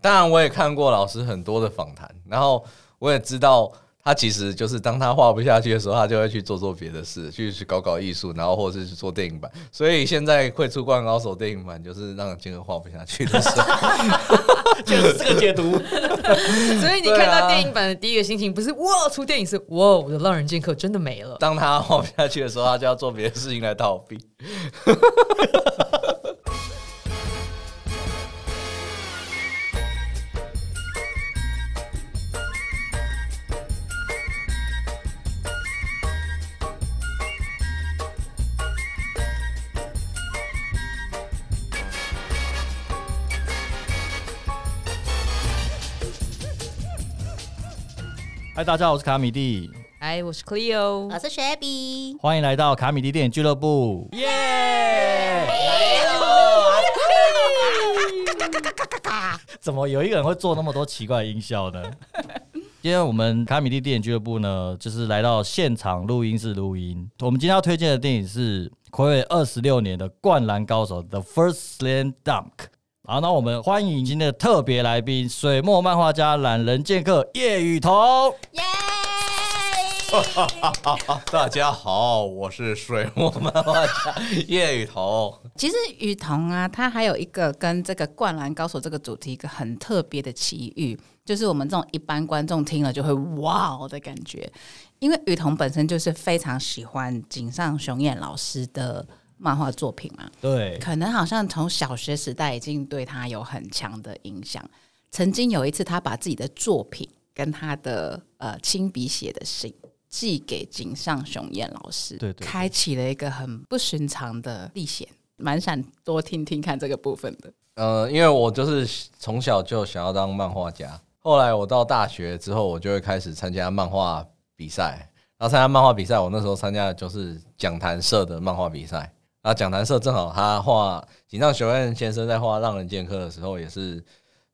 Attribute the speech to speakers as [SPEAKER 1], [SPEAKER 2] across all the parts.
[SPEAKER 1] 当然我也看过老师很多的访谈，然后我也知道。他其实就是当他画不下去的时候，他就会去做做别的事，去去搞搞艺术，然后或者是去做电影版。所以现在会出《灌篮高手》电影版，就是让金额画不下去的时候，
[SPEAKER 2] 就是这个解读。
[SPEAKER 3] 所以你看到电影版的第一个心情不是哇出电影，是哇我的浪人剑客真的没了。
[SPEAKER 1] 当他画不下去的时候，他就要做别的事情来逃避。
[SPEAKER 2] 嗨，大家好，我是卡米蒂，
[SPEAKER 3] 嗨，我是 Cleo，
[SPEAKER 4] 我是雪比，
[SPEAKER 2] 欢迎来到卡米蒂电影俱乐部，耶！怎么有一个人会做那么多奇怪音效呢？今天我们卡米蒂电影俱乐部呢，就是来到现场录音室录音。我们今天要推荐的电影是暌违二十六年的《灌篮高手》The First Slam Dunk。好，那我们欢迎今天的特别来宾——水墨漫画家、懒人剑客叶雨桐。耶！
[SPEAKER 1] 大家好，我是水墨漫画家叶雨桐。
[SPEAKER 4] 其实雨桐啊，他还有一个跟这个《灌篮高手》这个主题一个很特别的奇遇，就是我们这种一般观众听了就会哇的感觉，因为雨桐本身就是非常喜欢井上雄彦老师的。漫画作品嘛，
[SPEAKER 2] 对，
[SPEAKER 4] 可能好像从小学时代已经对他有很强的影响。曾经有一次，他把自己的作品跟他的呃亲笔写的信寄给井上雄彦老师，
[SPEAKER 2] 对对，
[SPEAKER 4] 开启了一个很不寻常的历险。蛮想多听听看这个部分的。
[SPEAKER 1] 呃，因为我就是从小就想要当漫画家，后来我到大学之后，我就会开始参加漫画比赛。然后参加漫画比赛，我那时候参加的就是讲谈社的漫画比赛。啊，讲坛社正好他画井上雄彦先生在画《浪人剑客》的时候，也是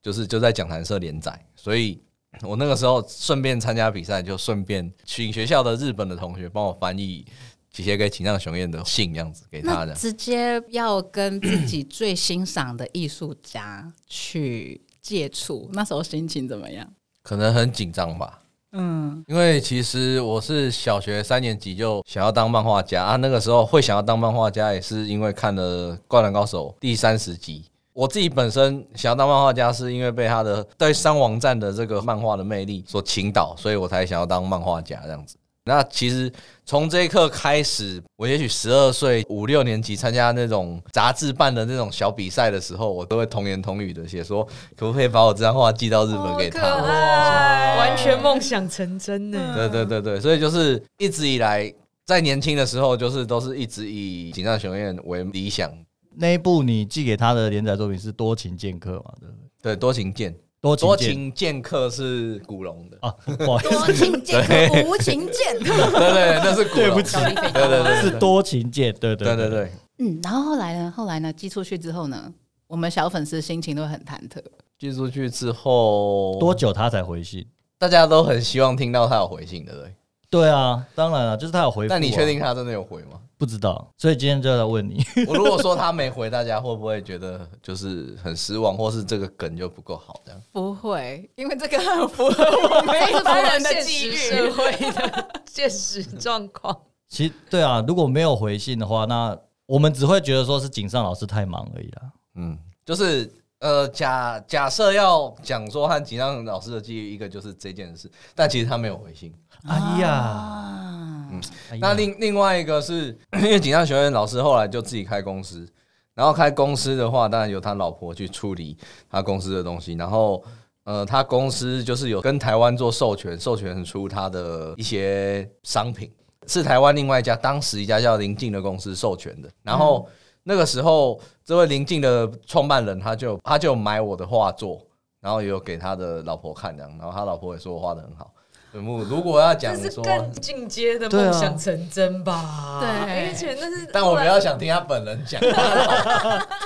[SPEAKER 1] 就是就在讲坛社连载，所以我那个时候顺便参加比赛，就顺便请学校的日本的同学帮我翻译写给井上雄彦的信，样子给他的。
[SPEAKER 4] 直接要跟自己最欣赏的艺术家去接触，那时候心情怎么样？
[SPEAKER 1] 可能很紧张吧。嗯，因为其实我是小学三年级就想要当漫画家啊，那个时候会想要当漫画家，也是因为看了《灌篮高手》第三十集。我自己本身想要当漫画家，是因为被他的对三王战的这个漫画的魅力所倾倒，所以我才想要当漫画家这样子。那其实从这一刻开始，我也许十二岁五六年级参加那种杂志办的那种小比赛的时候，我都会童言童语的写说，可不可以把我这张画寄到日本给他？
[SPEAKER 3] 完全梦想成真呢！
[SPEAKER 1] 对对对对，所以就是一直以来在年轻的时候，就是都是一直以井上雄彦为理想。
[SPEAKER 2] 那一部你寄给他的连载作品是《多情剑客》嘛？对
[SPEAKER 1] 对，《多情剑》。
[SPEAKER 2] 多
[SPEAKER 1] 情剑客是古龙的啊，
[SPEAKER 4] 多情剑客无情剑，
[SPEAKER 1] 对对，那是古
[SPEAKER 2] 对不起，
[SPEAKER 1] 对对对，
[SPEAKER 2] 是多情剑，对
[SPEAKER 1] 对对对。
[SPEAKER 4] 嗯，然后后来呢？后来呢？寄出去之后呢？我们小粉丝心情都很忐忑。
[SPEAKER 1] 寄出去之后
[SPEAKER 2] 多久他才回信？
[SPEAKER 1] 大家都很希望听到他有回信，对不对？
[SPEAKER 2] 对啊，当然了，就是他有回。
[SPEAKER 1] 但你确定他真的有回吗？
[SPEAKER 2] 不知道，所以今天就要问你。
[SPEAKER 1] 我如果说他没回，大家会不会觉得就是很失望，或是这个梗就不够好？这样
[SPEAKER 4] 不会，因为这个很符合我们一般人的机遇、
[SPEAKER 3] 社会的现实状况。
[SPEAKER 2] 其实对啊，如果没有回信的话，那我们只会觉得说是井上老师太忙而已啦。
[SPEAKER 1] 嗯，就是呃，假假设要讲说和井上老师的记忆，一个就是这件事，但其实他没有回信。
[SPEAKER 2] 哎呀。
[SPEAKER 1] 嗯，那另另外一个是因为井上学院老师后来就自己开公司，然后开公司的话，当然由他老婆去处理他公司的东西，然后呃，他公司就是有跟台湾做授权，授权出他的一些商品，是台湾另外一家当时一家叫林静的公司授权的，然后那个时候这位林静的创办人他就他就买我的画作，然后也有给他的老婆看这样，然后他老婆也说我画的很好。如果要讲是
[SPEAKER 3] 更进阶的梦想成真吧，
[SPEAKER 4] 对，
[SPEAKER 3] 而且那是，
[SPEAKER 1] 但我比较想听他本人讲。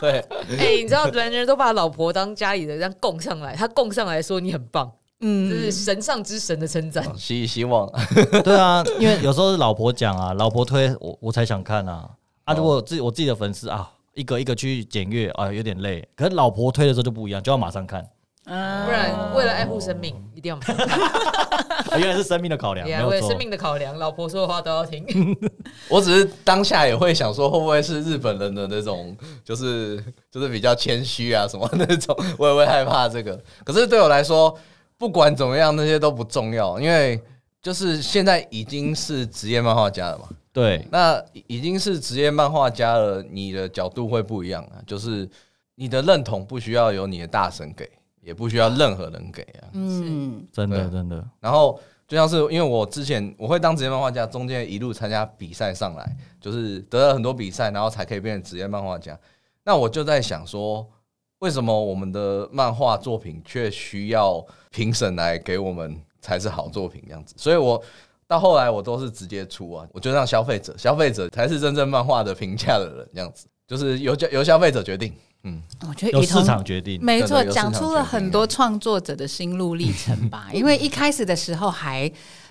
[SPEAKER 1] 对，
[SPEAKER 3] 哎，你知道人人都把老婆当家里的这样供上来，他供上来说你很棒，嗯，就是神上之神的称赞。
[SPEAKER 1] 希希望，
[SPEAKER 2] 对啊，因为有时候是老婆讲啊，老婆推我，我才想看啊。啊，如果自己我自己的粉丝啊，一个一个去检阅啊，有点累。可是老婆推的时候就不一样，就要马上看。
[SPEAKER 3] 不然为了爱护生命，一定要买。
[SPEAKER 2] 原来是生命的考量，没有
[SPEAKER 3] 为了生命的考量，老婆说的话都要听。
[SPEAKER 1] 我只是当下也会想说，会不会是日本人的那种，就是就是比较谦虚啊什么那种，我也会害怕这个。可是对我来说，不管怎么样，那些都不重要，因为就是现在已经是职业漫画家了嘛。
[SPEAKER 2] 对，
[SPEAKER 1] 那已经是职业漫画家了，你的角度会不一样啊，就是你的认同不需要有你的大神给。也不需要任何人给啊，
[SPEAKER 2] 嗯，真的真的。
[SPEAKER 1] 然后就像是因为我之前我会当职业漫画家，中间一路参加比赛上来，就是得了很多比赛，然后才可以变成职业漫画家。那我就在想说，为什么我们的漫画作品却需要评审来给我们才是好作品这样子？所以我到后来我都是直接出啊，我就让消费者，消费者才是真正漫画的评价的人，这样子就是由由消费者决定。
[SPEAKER 2] 嗯，我觉得由市场决定，
[SPEAKER 4] 没错，讲出了很多创作者的心路历程吧。因为一开始的时候还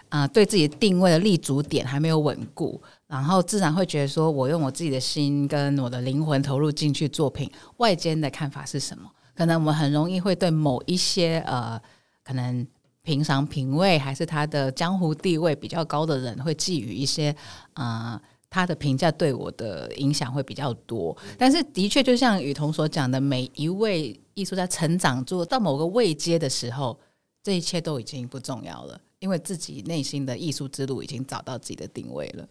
[SPEAKER 4] 啊，对自己定位的立足点还没有稳固，然后自然会觉得说，我用我自己的心跟我的灵魂投入进去作品，外间的看法是什么？可能我们很容易会对某一些呃，可能平常品味还是他的江湖地位比较高的人，会寄予一些啊。他的评价对我的影响会比较多，但是的确就像雨桐所讲的，每一位艺术家成长做到某个位阶的时候，这一切都已经不重要了，因为自己内心的艺术之路已经找到自己的定位了。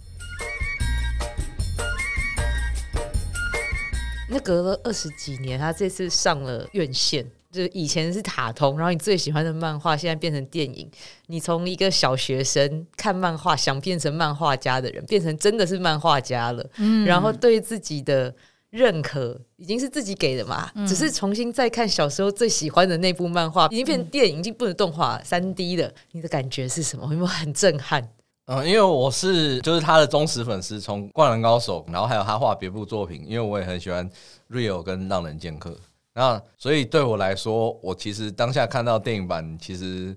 [SPEAKER 3] 那隔了二十几年，他这次上了院线。就以前是卡通，然后你最喜欢的漫画现在变成电影。你从一个小学生看漫画想变成漫画家的人，变成真的是漫画家了。嗯，然后对自己的认可已经是自己给的嘛，只是重新再看小时候最喜欢的那部漫画，已经变成电影，已经不能动画三 D 的。你的感觉是什么？有没有很震撼？
[SPEAKER 1] 嗯，因为我是就是他的忠实粉丝，从《灌篮高手》，然后还有他画别部作品，因为我也很喜欢《Real》跟《浪人剑客》。那所以对我来说，我其实当下看到电影版，其实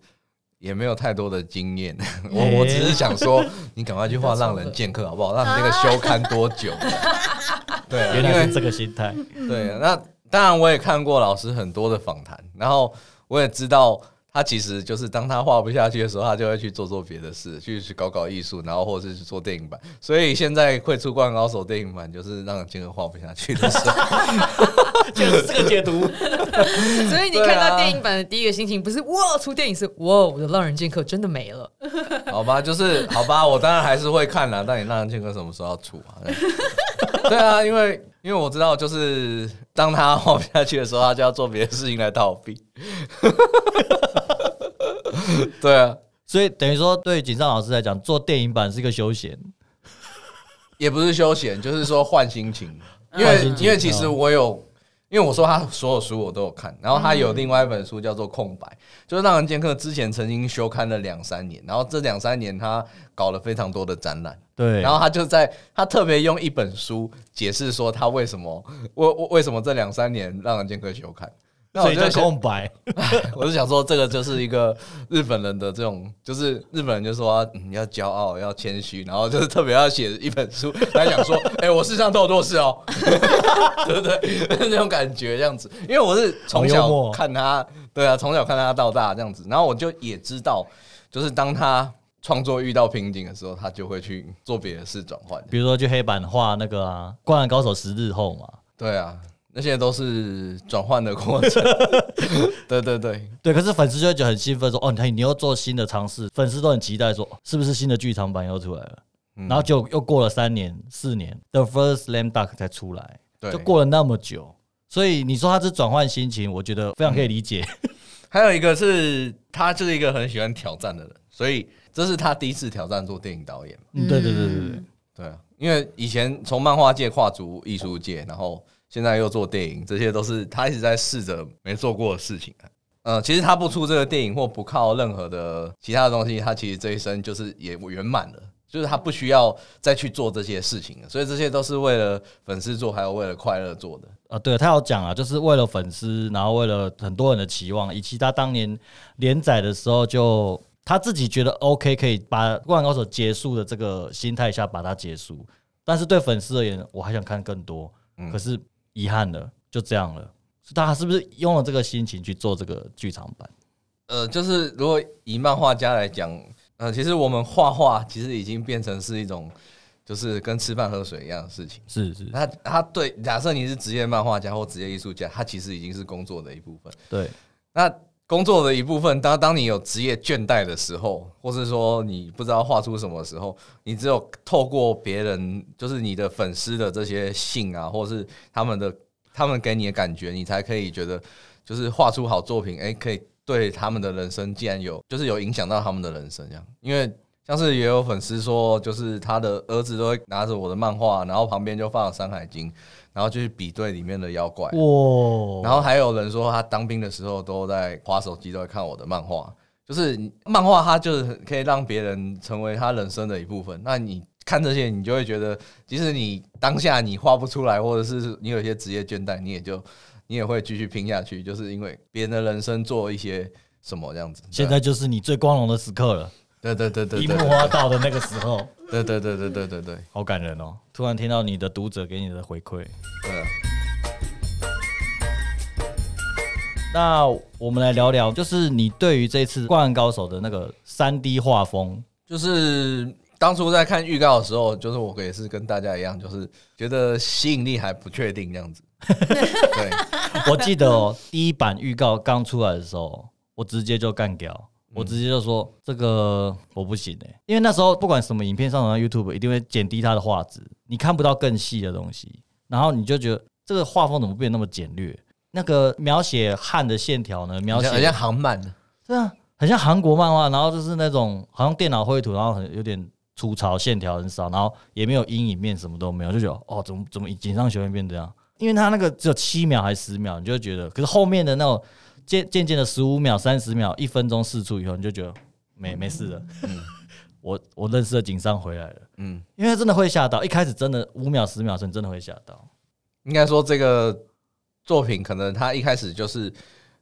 [SPEAKER 1] 也没有太多的经验。我我只是想说，你赶快去画《让人剑客》好不好？让你那个休刊多久？
[SPEAKER 2] 对，原来是这个心态。
[SPEAKER 1] 对，那当然我也看过老师很多的访谈，然后我也知道。他其实就是当他画不下去的时候，他就会去做做别的事，去去搞搞艺术，然后或者是去做电影版。所以现在会出《灌篮高手》电影版，就是让金额画不下去的时候，
[SPEAKER 2] 就是这个解读。
[SPEAKER 3] 所以你看到电影版的第一个心情不是哇出电影，是哇我的《浪人剑客》真的没了。
[SPEAKER 1] 好吧，就是好吧，我当然还是会看啦。但你《浪人剑客》什么时候要出啊？对啊，因为因为我知道，就是当他 画不下去的时候，他就要做别的事情来逃避。对啊，
[SPEAKER 2] 所以等于说，对锦上老师来讲，做电影版是一个休闲，
[SPEAKER 1] 也不是休闲，就是说换心情。因为因为其实我有，因为我说他所有书我都有看，然后他有另外一本书叫做《空白》，就是让人剑客之前曾经休刊了两三年，然后这两三年他搞了非常多的展览。
[SPEAKER 2] 对，
[SPEAKER 1] 然后他就在他特别用一本书解释说他为什么为为什么这两三年让人剑客休刊。
[SPEAKER 2] 那我就空白，
[SPEAKER 1] 我是想说，这个就是一个日本人的这种，就是日本人就说你要骄傲，要谦虚，然后就是特别要写一本书。来讲说，哎，我世上都有多事哦，对不对？那种感觉这样子，因为我是从小看他，对啊，从小看他到大这样子，然后我就也知道，就是当他创作遇到瓶颈的时候，他就会去做别的事转换，
[SPEAKER 2] 比如说去黑板画那个啊，《灌篮高手》十日后嘛，
[SPEAKER 1] 对啊。那些都是转换的过程，对对对
[SPEAKER 2] 对。可是粉丝就会觉得很兴奋，说：“哦，你你又做新的尝试。”粉丝都很期待，说：“是不是新的剧场版又出来了？”然后就又过了三年、四年，The First Slam Dunk 才出来，就过了那么久。所以你说他是转换心情，我觉得非常可以理解。
[SPEAKER 1] 还有一个是他就是一个很喜欢挑战的人，所以这是他第一次挑战做电影导演。
[SPEAKER 2] 对对对对对
[SPEAKER 1] 对啊！因为以前从漫画界跨足艺术界，然后。现在又做电影，这些都是他一直在试着没做过的事情嗯，其实他不出这个电影或不靠任何的其他的东西，他其实这一生就是也圆满了，就是他不需要再去做这些事情了。所以这些都是为了粉丝做，还有为了快乐做的。
[SPEAKER 2] 啊，对他有讲啊，就是为了粉丝，然后为了很多人的期望，以及他当年连载的时候，就他自己觉得 OK，可以把《灌篮高手》结束的这个心态下把它结束。但是对粉丝而言，我还想看更多。可是。遗憾了，就这样了。大家是不是用了这个心情去做这个剧场版？
[SPEAKER 1] 呃，就是如果以漫画家来讲，呃，其实我们画画其实已经变成是一种，就是跟吃饭喝水一样的事情。
[SPEAKER 2] 是是，
[SPEAKER 1] 他他对，假设你是职业漫画家或职业艺术家，他其实已经是工作的一部分。
[SPEAKER 2] 对，
[SPEAKER 1] 那工作的一部分，当当你有职业倦怠的时候，或是说你不知道画出什么时候，你只有透过别人，就是你的粉丝的这些信啊，或是他们的他们给你的感觉，你才可以觉得，就是画出好作品，哎，可以对他们的人生竟然有，就是有影响到他们的人生这样。因为像是也有粉丝说，就是他的儿子都会拿着我的漫画，然后旁边就放《山海经》。然后就去比对里面的妖怪，哇！然后还有人说他当兵的时候都在划手机，都在看我的漫画。就是漫画，它就是可以让别人成为他人生的一部分。那你看这些，你就会觉得，即使你当下你画不出来，或者是你有一些职业倦怠，你也就你也会继续拼下去，就是因为别人的人生做一些什么这样子。
[SPEAKER 2] 现在就是你最光荣的时刻了。
[SPEAKER 1] 对对对对，
[SPEAKER 2] 樱木花道的那个时候。
[SPEAKER 1] 对对对对对对对，
[SPEAKER 2] 好感人哦！突然听到你的读者给你的回馈。
[SPEAKER 1] 对。
[SPEAKER 2] 那我们来聊聊，就是你对于这次《灌篮高手》的那个三 D 画风，
[SPEAKER 1] 就是当初在看预告的时候，就是我也是跟大家一样，就是觉得吸引力还不确定这样子。对，
[SPEAKER 2] 我记得哦，第一版预告刚出来的时候，我直接就干掉。我直接就说这个我不行哎，因为那时候不管什么影片上传到 YouTube，一定会减低它的画质，你看不到更细的东西，然后你就觉得这个画风怎么变那么简略？那个描写汉的线条呢？描写
[SPEAKER 1] 好像韩漫的，
[SPEAKER 2] 对啊，很像韩国漫画，然后就是那种好像电脑绘图，然后很有点粗糙，线条很少，然后也没有阴影面，什么都没有，就觉得哦，怎么怎么井上学院变这样？因为他那个只有七秒还是十秒，你就觉得，可是后面的那种。渐渐渐的十五秒、三十秒、一分钟试出以后，你就觉得没没事了。嗯，我我认识的景商回来了。嗯，因为真的会吓到，一开始真的五秒、十秒钟真的会吓到。
[SPEAKER 1] 应该说这个作品可能它一开始就是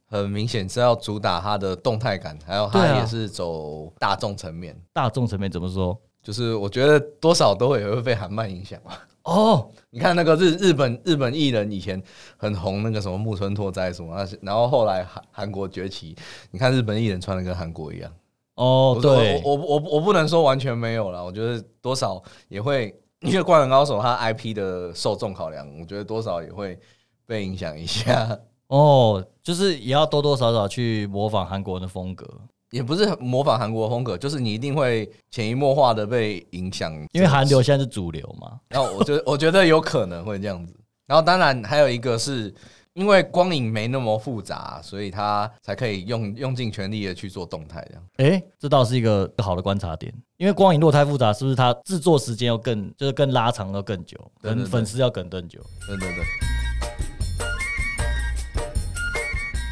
[SPEAKER 1] 很明显是要主打它的动态感，还有它也是走大众层面。
[SPEAKER 2] 大众层面怎么说？
[SPEAKER 1] 就是我觉得多少都会会被韩漫影响吧。哦，你看那个日日本日本艺人以前很红，那个什么木村拓哉什么，然后后来韩韩国崛起，你看日本艺人穿的跟韩国一样。
[SPEAKER 2] 哦，对，
[SPEAKER 1] 我我我不能说完全没有了，我觉得多少也会，因为灌篮高手他 IP 的受众考量，我觉得多少也会被影响一下。
[SPEAKER 2] 哦，就是也要多多少少去模仿韩国人的风格。
[SPEAKER 1] 也不是模仿韩国风格，就是你一定会潜移默化的被影响，
[SPEAKER 2] 因为韩流现在是主流嘛。
[SPEAKER 1] 然后我觉得，我觉得有可能会这样子。然后当然还有一个是因为光影没那么复杂，所以它才可以用用尽全力的去做动态这样。
[SPEAKER 2] 哎，这倒是一个好的观察点。因为光影如果太复杂，是不是它制作时间要更就是更拉长要更久，跟粉丝要等更久？
[SPEAKER 1] 对对对。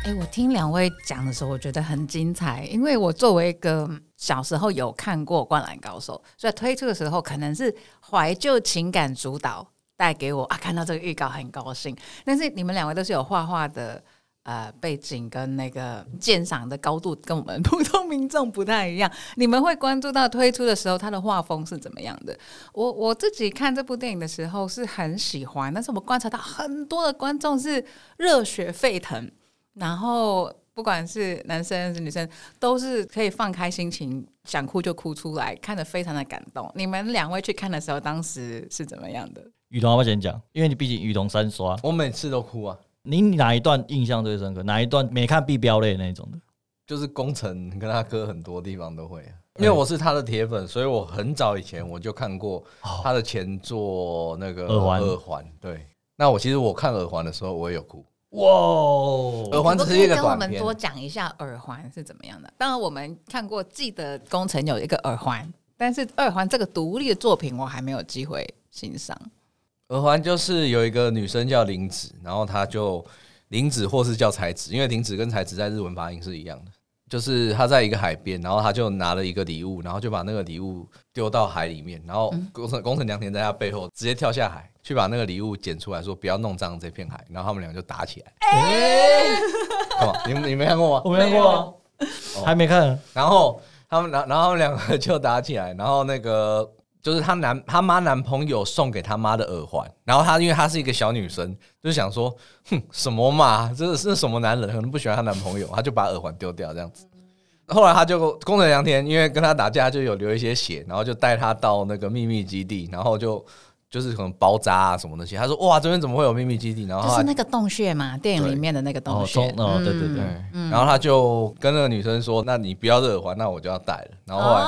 [SPEAKER 4] 哎，我听两位讲的时候，我觉得很精彩。因为我作为一个小时候有看过《灌篮高手》，所以推出的时候可能是怀旧情感主导带给我啊，看到这个预告很高兴。但是你们两位都是有画画的呃背景跟那个鉴赏的高度，跟我们普通民众不太一样。你们会关注到推出的时候他的画风是怎么样的？我我自己看这部电影的时候是很喜欢，但是我观察到很多的观众是热血沸腾。然后不管是男生还是女生，都是可以放开心情，想哭就哭出来，看得非常的感动。你们两位去看的时候，当时是怎么样的？
[SPEAKER 2] 雨桐要不要先讲？因为你毕竟雨桐三刷，
[SPEAKER 1] 我每次都哭啊。
[SPEAKER 2] 你哪一段印象最深刻？哪一段没看必飙泪那种的？
[SPEAKER 1] 就是工程跟他哥很多地方都会，因为我是他的铁粉，所以我很早以前我就看过他的前作那个
[SPEAKER 2] 耳环。
[SPEAKER 1] 耳环对，那我其实我看耳环的时候，我也有哭。
[SPEAKER 4] 哇，
[SPEAKER 1] 耳环是一个跟
[SPEAKER 4] 我们多讲一下耳环是怎么样的。当然，我们看过记得工程有一个耳环，但是耳环这个独立的作品，我还没有机会欣赏。
[SPEAKER 1] 耳环就是有一个女生叫林子，然后她就林子或是叫才子，因为林子跟才子在日文发音是一样的。就是她在一个海边，然后她就拿了一个礼物，然后就把那个礼物丢到海里面，然后工程工程良田在她背后直接跳下海。去把那个礼物捡出来，说不要弄脏这片海，然后他们两个就打起来。干嘛？你你没看过吗？
[SPEAKER 2] 我没看过，还没看。
[SPEAKER 1] 然后他们，然然后他们两个就打起来，然后那个就是她男她妈男朋友送给她妈的耳环，然后她因为她是一个小女生，就想说，哼，什么嘛，这是什么男人可能不喜欢她男朋友，她就把耳环丢掉这样子。后来她就工程良田，因为跟她打架就有流一些血，然后就带她到那个秘密基地，然后就。就是可能包扎啊什么那些，他说哇这边怎么会有秘密基地？然后
[SPEAKER 4] 就是那个洞穴嘛，电影里面的那个洞穴。
[SPEAKER 2] 哦，对对对。
[SPEAKER 1] 然后他就跟那个女生说：“那你不要耳环，那我就要戴了。”然后后来，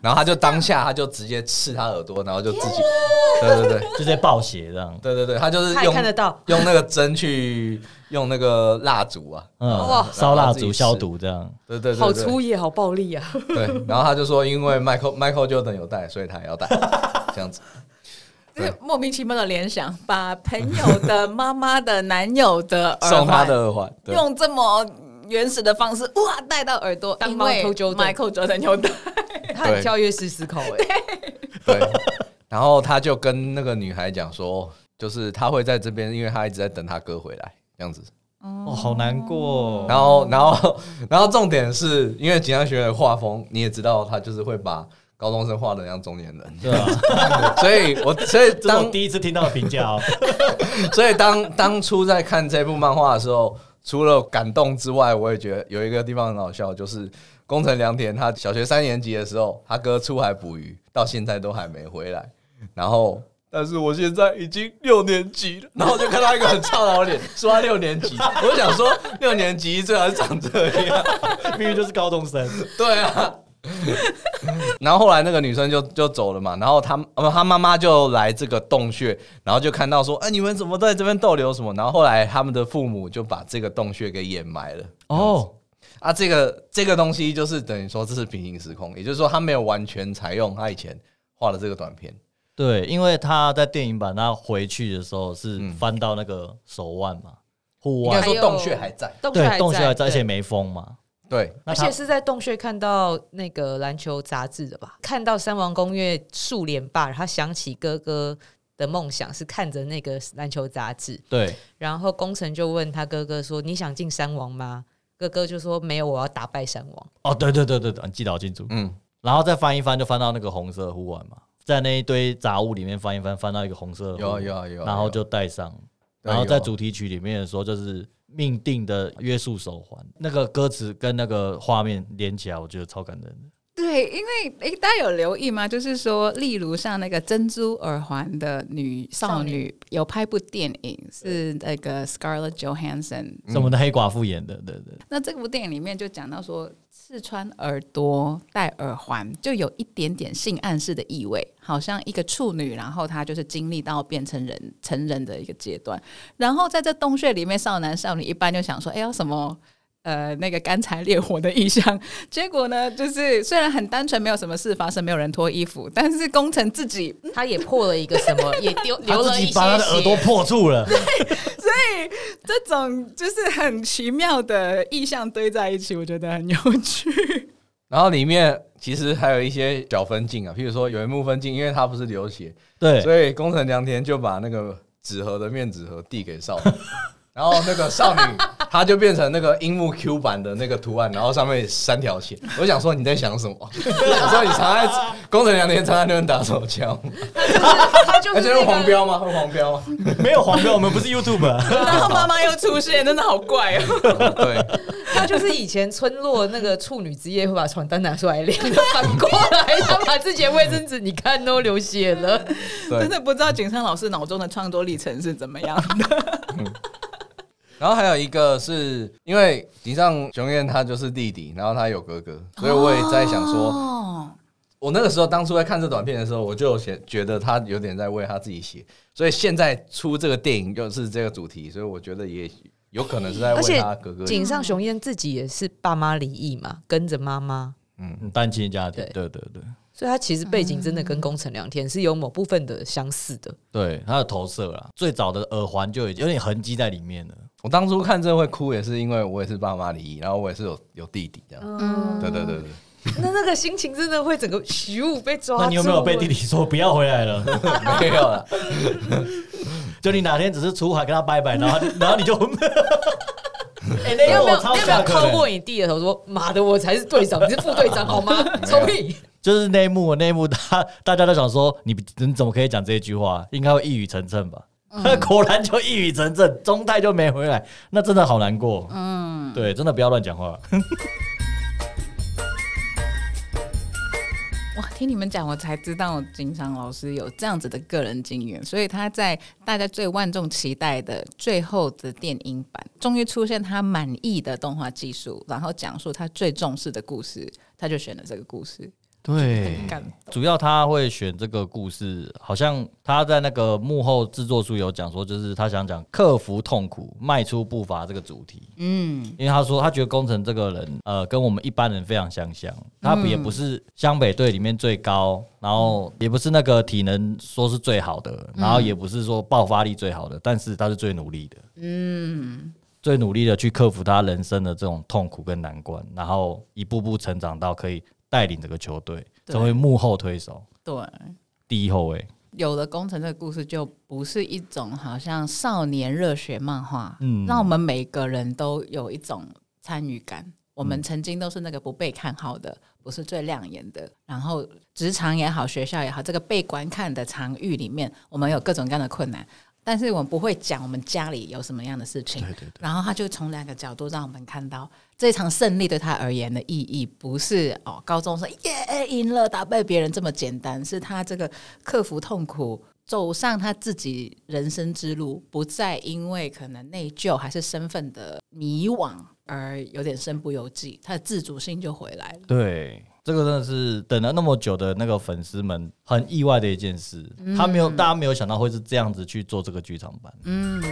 [SPEAKER 1] 然后他就当下他就直接刺他耳朵，然后就自己，对对对，
[SPEAKER 2] 就在暴血这样。
[SPEAKER 1] 对对对，他就是用
[SPEAKER 3] 看得到
[SPEAKER 1] 用那个针去用那个蜡烛啊，
[SPEAKER 2] 嗯，烧蜡烛消毒这样。
[SPEAKER 1] 对对对，
[SPEAKER 3] 好粗野，好暴力啊。
[SPEAKER 1] 对，然后他就说，因为 Michael Michael Jordan 有戴，所以他也要戴，这样子。
[SPEAKER 4] 是莫名其妙的联想，把朋友的妈妈的男友的
[SPEAKER 1] 耳环的耳环，
[SPEAKER 4] 用这么原始的方式哇戴到耳朵，因为 Michael Jordan 有戴，
[SPEAKER 3] 他很跳跃式思考哎，
[SPEAKER 1] 对，然后他就跟那个女孩讲说，就是他会在这边，因为他一直在等他哥回来，这样子，
[SPEAKER 2] 哦，好难过。
[SPEAKER 1] 然后，然后，然后重点是因为景阳学院的画风，你也知道，他就是会把。高中生画的像中年人，
[SPEAKER 2] 对啊，
[SPEAKER 1] 所以我所以当
[SPEAKER 2] 第一次听到的评价哦，
[SPEAKER 1] 所以当当初在看这部漫画的时候，除了感动之外，我也觉得有一个地方很好笑，就是宫城良田他小学三年级的时候，他哥出海捕鱼，到现在都还没回来，然后但是我现在已经六年级了，然后就看到一个很操劳脸，说他六年级，我就想说六年级最好是长这样，
[SPEAKER 2] 明明就是高中生，
[SPEAKER 1] 对啊。然后后来那个女生就就走了嘛，然后她呃他妈妈就来这个洞穴，然后就看到说，哎，你们怎么在这边逗留什么？然后后来他们的父母就把这个洞穴给掩埋了。哦，啊，这个这个东西就是等于说这是平行时空，也就是说他没有完全采用他以前画的这个短片。
[SPEAKER 2] 对，因为他在电影版他回去的时候是翻到那个手腕嘛，户外
[SPEAKER 1] 应该说洞穴还在，
[SPEAKER 2] 对，洞穴还在，而且没封嘛。
[SPEAKER 1] 对，
[SPEAKER 3] 而且是在洞穴看到那个篮球杂志的吧？看到三王公约数连霸，他想起哥哥的梦想是看着那个篮球杂志。
[SPEAKER 2] 对，
[SPEAKER 3] 然后工程就问他哥哥说：“你想进三王吗？”哥哥就说：“没有，我要打败三王。”
[SPEAKER 2] 哦，对对对对对，记得好清楚。嗯，然后再翻一翻，就翻到那个红色护腕嘛，在那一堆杂物里面翻一翻，翻到一个红色，
[SPEAKER 1] 有有有，
[SPEAKER 2] 然后就戴上。然后在主题曲里面的时候，就是。命定的约束手环，那个歌词跟那个画面连起来，我觉得超感人的。
[SPEAKER 4] 对，因为诶，大家有留意吗？就是说，例如像那个珍珠耳环的女少女，有拍部电影是那个 Scarlett Johansson，
[SPEAKER 2] 是我们的黑寡妇演的，对对。
[SPEAKER 4] 那这部电影里面就讲到说。刺穿耳朵戴耳环，就有一点点性暗示的意味，好像一个处女，然后她就是经历到变成人成人的一个阶段，然后在这洞穴里面，少男少女一般就想说，哎呀什么。呃，那个干柴烈火的意象，结果呢，就是虽然很单纯，没有什么事发生，没有人脱衣服，但是工程自己
[SPEAKER 3] 他也破了一个什么，也丢留了一些
[SPEAKER 2] 把他的耳朵破住了。
[SPEAKER 4] 对，所以这种就是很奇妙的意象堆在一起，我觉得很有趣。
[SPEAKER 1] 然后里面其实还有一些小分镜啊，譬如说有一幕分镜，因为他不是流血，
[SPEAKER 2] 对，
[SPEAKER 1] 所以工程良田就把那个纸盒的面纸盒递给少。然后那个少女，她就变成那个樱木 Q 版的那个图案，然后上面三条线。我想说你在想什么？我说你常在工程两天常在那边打手枪。
[SPEAKER 3] 他就
[SPEAKER 1] 而且用黄标吗？会黄标吗？
[SPEAKER 2] 没有黄标，我们不是 YouTube。
[SPEAKER 4] 然后妈妈又出现，真的好怪
[SPEAKER 1] 哦。对，
[SPEAKER 3] 他就是以前村落那个处女之夜会把床单拿出来晾，反过来他把自己的卫生纸，你看都流血了。
[SPEAKER 4] 真的不知道景山老师脑中的创作历程是怎么样的。
[SPEAKER 1] 然后还有一个是因为井上雄彦他就是弟弟，然后他有哥哥，所以我也在想说，哦我那个时候当初在看这短片的时候，我就写觉得他有点在为他自己写，所以现在出这个电影又是这个主题，所以我觉得也有可能是在为他哥哥。
[SPEAKER 3] 井上雄彦自己也是爸妈离异嘛，跟着妈妈，
[SPEAKER 2] 嗯，单亲家庭，对对对。
[SPEAKER 3] 所以他其实背景真的跟宫城良田是有某部分的相似的，
[SPEAKER 2] 对他的投射啦，最早的耳环就已经有点痕迹在里面了。
[SPEAKER 1] 我当初看这会哭，也是因为我也是爸妈离异，然后我也是有有弟弟这样。嗯，对对对对。
[SPEAKER 3] 那那个心情真的会整个咻被抓。
[SPEAKER 2] 那你有没有被弟弟说不要回来了？
[SPEAKER 1] 没有了。
[SPEAKER 2] 就你哪天只是出海跟他拜拜，然后然后你就。
[SPEAKER 3] 哎，你有没有？你有没有敲过你弟的头说：“妈的，我才是队长，你是副队长，好吗？”聪明。
[SPEAKER 2] 就是那一幕，那一幕，大大家都想说，你你怎么可以讲这句话？应该会一语成谶吧？果然就一语成谶，中泰就没回来，那真的好难过。嗯，对，真的不要乱讲话。
[SPEAKER 4] 哇，听你们讲，我才知道金常老师有这样子的个人经验，所以他在大家最万众期待的最后的电影版，终于出现他满意的动画技术，然后讲述他最重视的故事，他就选了这个故事。
[SPEAKER 2] 对，主要他会选这个故事，好像他在那个幕后制作书有讲说，就是他想讲克服痛苦、迈出步伐这个主题。嗯，因为他说他觉得工程这个人，呃，跟我们一般人非常相像，他也不是湘北队里面最高，然后也不是那个体能说是最好的，然后也不是说爆发力最好的，但是他是最努力的。嗯，最努力的去克服他人生的这种痛苦跟难关，然后一步步成长到可以。带领这个球队成为幕后推手，
[SPEAKER 4] 对
[SPEAKER 2] 第一后卫。
[SPEAKER 4] 有了工程这个故事，就不是一种好像少年热血漫画，嗯，让我们每个人都有一种参与感。我们曾经都是那个不被看好的，不是最亮眼的。然后职场也好，学校也好，这个被观看的场域里面，我们有各种各样的困难。但是我们不会讲我们家里有什么样的事情，
[SPEAKER 2] 对对对。
[SPEAKER 4] 然后他就从两个角度让我们看到这场胜利对他而言的意义，不是哦高中生耶赢了打败别人这么简单，是他这个克服痛苦走上他自己人生之路，不再因为可能内疚还是身份的迷惘而有点身不由己，他的自主性就回来了。
[SPEAKER 2] 对。这个真的是等了那么久的那个粉丝们很意外的一件事，他没有，大家没有想到会是这样子去做这个剧场版。嗯。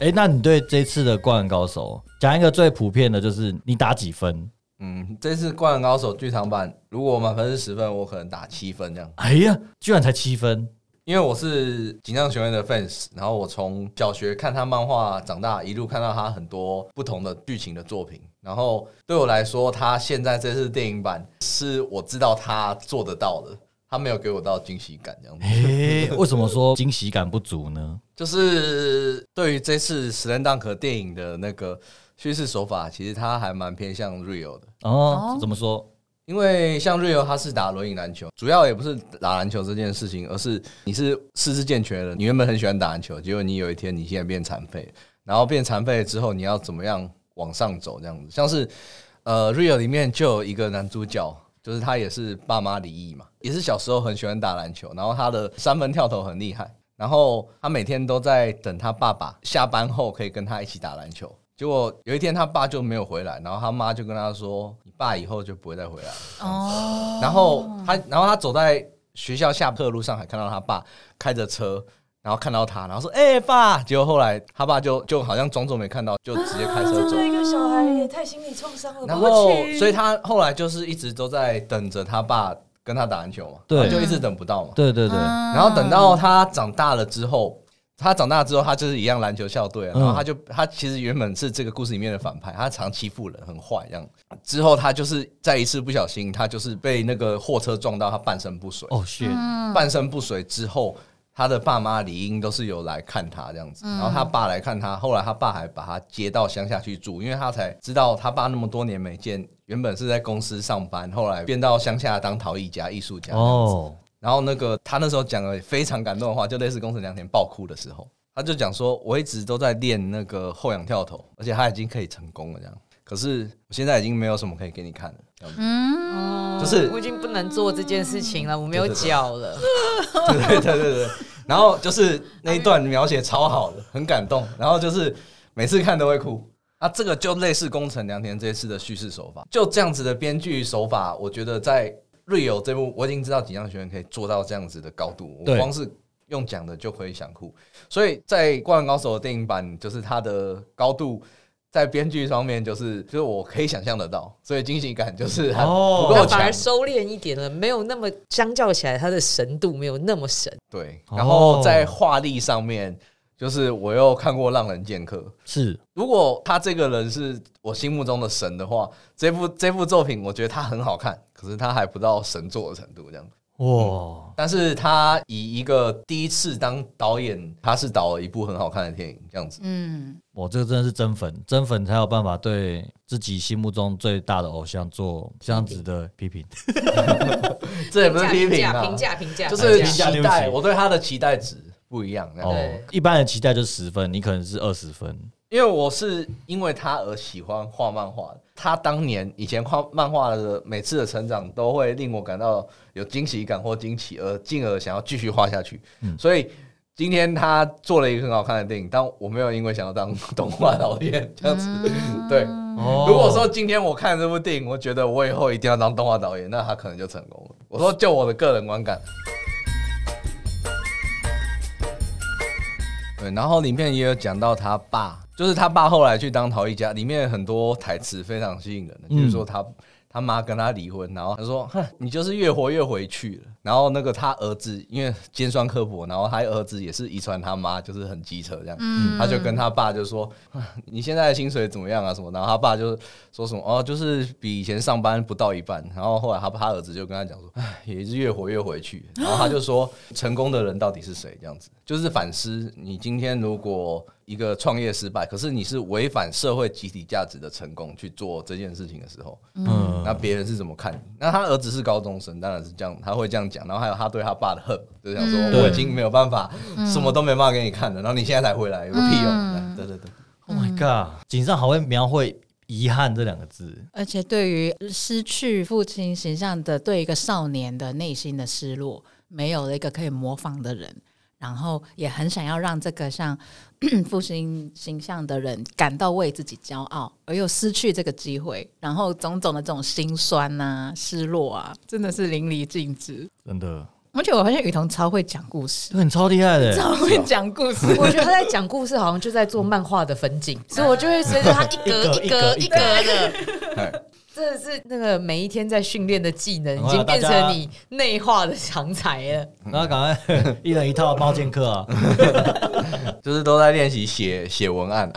[SPEAKER 2] 哎，那你对这次的《灌篮高手》讲一个最普遍的，就是你打几分？
[SPEAKER 1] 嗯，这次《灌篮高手》剧场版，如果满分是十分，我可能打七分这样。
[SPEAKER 2] 哎呀，居然才七分！
[SPEAKER 1] 因为我是锦上学院的 fans，然后我从小学看他漫画长大，一路看到他很多不同的剧情的作品。然后对我来说，他现在这次电影版是我知道他做得到的，他没有给我到惊喜感这样
[SPEAKER 2] 子。为什么说惊喜感不足呢？
[SPEAKER 1] 就是对于这次《史莱当可》电影的那个叙事手法，其实他还蛮偏向 real 的。
[SPEAKER 2] 哦，怎么说？
[SPEAKER 1] 因为像 real 他是打轮椅篮球，主要也不是打篮球这件事情，而是你是四肢健全的，你原本很喜欢打篮球，结果你有一天你现在变残废，然后变残废之后，你要怎么样？往上走这样子，像是呃《，Rio》里面就有一个男主角，就是他也是爸妈离异嘛，也是小时候很喜欢打篮球，然后他的三分跳投很厉害，然后他每天都在等他爸爸下班后可以跟他一起打篮球。结果有一天他爸就没有回来，然后他妈就跟他说：“你爸以后就不会再回来。”哦，然后他，然后他走在学校下课路上，还看到他爸开着车。然后看到他，然后说：“哎，爸！”结果后来他爸就就好像装作没看到，就直接开车走。
[SPEAKER 3] 一个小孩也太心理创伤了。
[SPEAKER 1] 然后，所以他后来就是一直都在等着他爸跟他打篮球嘛。
[SPEAKER 2] 对，
[SPEAKER 1] 就一直等不到嘛。
[SPEAKER 2] 对对对。
[SPEAKER 1] 然后等到他长大了之后，他长大之后，他就是一样篮球校队。然后他就他其实原本是这个故事里面的反派，他常欺负人，很坏这样。之后他就是在一次不小心，他就是被那个货车撞到，他半身不遂。
[SPEAKER 2] 哦，是。
[SPEAKER 1] 半身不遂之后。他的爸妈理应都是有来看他这样子，然后他爸来看他，后来他爸还把他接到乡下去住，因为他才知道他爸那么多年没见，原本是在公司上班，后来变到乡下当陶艺家、艺术家哦。然后那个他那时候讲了非常感动的话，就类似工程良田爆哭的时候，他就讲说：“我一直都在练那个后仰跳投，而且他已经可以成功了这样。可是我现在已经没有什么可以给你看了。”嗯，就是
[SPEAKER 3] 我已经不能做这件事情了，我没有脚了。
[SPEAKER 1] 对对对对对，然后就是那一段描写超好的，很感动。然后就是每次看都会哭。啊，这个就类似工程良田这一次的叙事手法，就这样子的编剧手法，我觉得在瑞友这部我已经知道锦江学员可以做到这样子的高度，我光是用讲的就可以想哭。所以在《灌篮高手》的电影版，就是它的高度。在编剧方面，就是就是我可以想象得到，所以惊喜感就是不够强，
[SPEAKER 3] 反而收敛一点了，没有那么相较起来，它的神度没有那么神。
[SPEAKER 1] 对，然后在画力上面，就是我又看过《浪人剑客》，
[SPEAKER 2] 是
[SPEAKER 1] 如果他这个人是我心目中的神的话，这部这部作品我觉得他很好看，可是他还不到神作的程度，这样。哇！但是他以一个第一次当导演，他是导了一部很好看的电影，这样子。嗯，
[SPEAKER 2] 我这个真的是真粉，真粉才有办法对自己心目中最大的偶像做这样子的批评。
[SPEAKER 1] 这也不是批评
[SPEAKER 3] 啊，评价评价，
[SPEAKER 1] 就是期待。我对他的期待值不一样。哦，
[SPEAKER 2] 一般的期待就是十分，你可能是二十分。
[SPEAKER 1] 因为我是因为他而喜欢画漫画，他当年以前画漫画的每次的成长都会令我感到有惊喜感或惊奇，而进而想要继续画下去。所以今天他做了一个很好看的电影，但我没有因为想要当动画导演这样子。对，如果说今天我看这部电影，我觉得我以后一定要当动画导演，那他可能就成功了。我说就我的个人观感。对，然后里面也有讲到他爸。就是他爸后来去当陶艺家，里面很多台词非常吸引人的，比如说他他妈跟他离婚，然后他说：“哼，你就是越活越回去了。”然后那个他儿子因为尖酸刻薄，然后他儿子也是遗传他妈，就是很机车这样，他就跟他爸就说：“你现在的薪水怎么样啊？什么？”然后他爸就说什么：“哦，就是比以前上班不到一半。”然后后来他他儿子就跟他讲说：“哎，也是越活越回去。”然后他就说：“成功的人到底是谁？”这样子就是反思你今天如果一个创业失败，可是你是违反社会集体价值的成功去做这件事情的时候，嗯，那别人是怎么看？那他儿子是高中生，当然是这样，他会这样。讲，然后还有他对他爸的恨，就想说我已经没有办法，什么都没办法给你看了，然后你现在才回来，有个屁用！对对对
[SPEAKER 2] ，Oh my god，井上好会描绘遗憾这两个字，
[SPEAKER 4] 而且对于失去父亲形象的对一个少年的内心的失落，没有了一个可以模仿的人。然后也很想要让这个像 父亲形象的人感到为自己骄傲，而又失去这个机会，然后种种的这种心酸呐、失落啊，真的是淋漓尽致。
[SPEAKER 2] 真的，
[SPEAKER 4] 而且我发现雨桐超会讲故事，
[SPEAKER 2] 很超厉害的，
[SPEAKER 4] 超会讲故事。
[SPEAKER 3] 我觉得他在讲故事，好像就在做漫画的分镜，所以我就会随着他 一格一格一格的。这是那个每一天在训练的技能，已经变成你内化的常才了。
[SPEAKER 2] 那赶快 一人一套猫剑客啊，
[SPEAKER 1] 就是都在练习写写文案，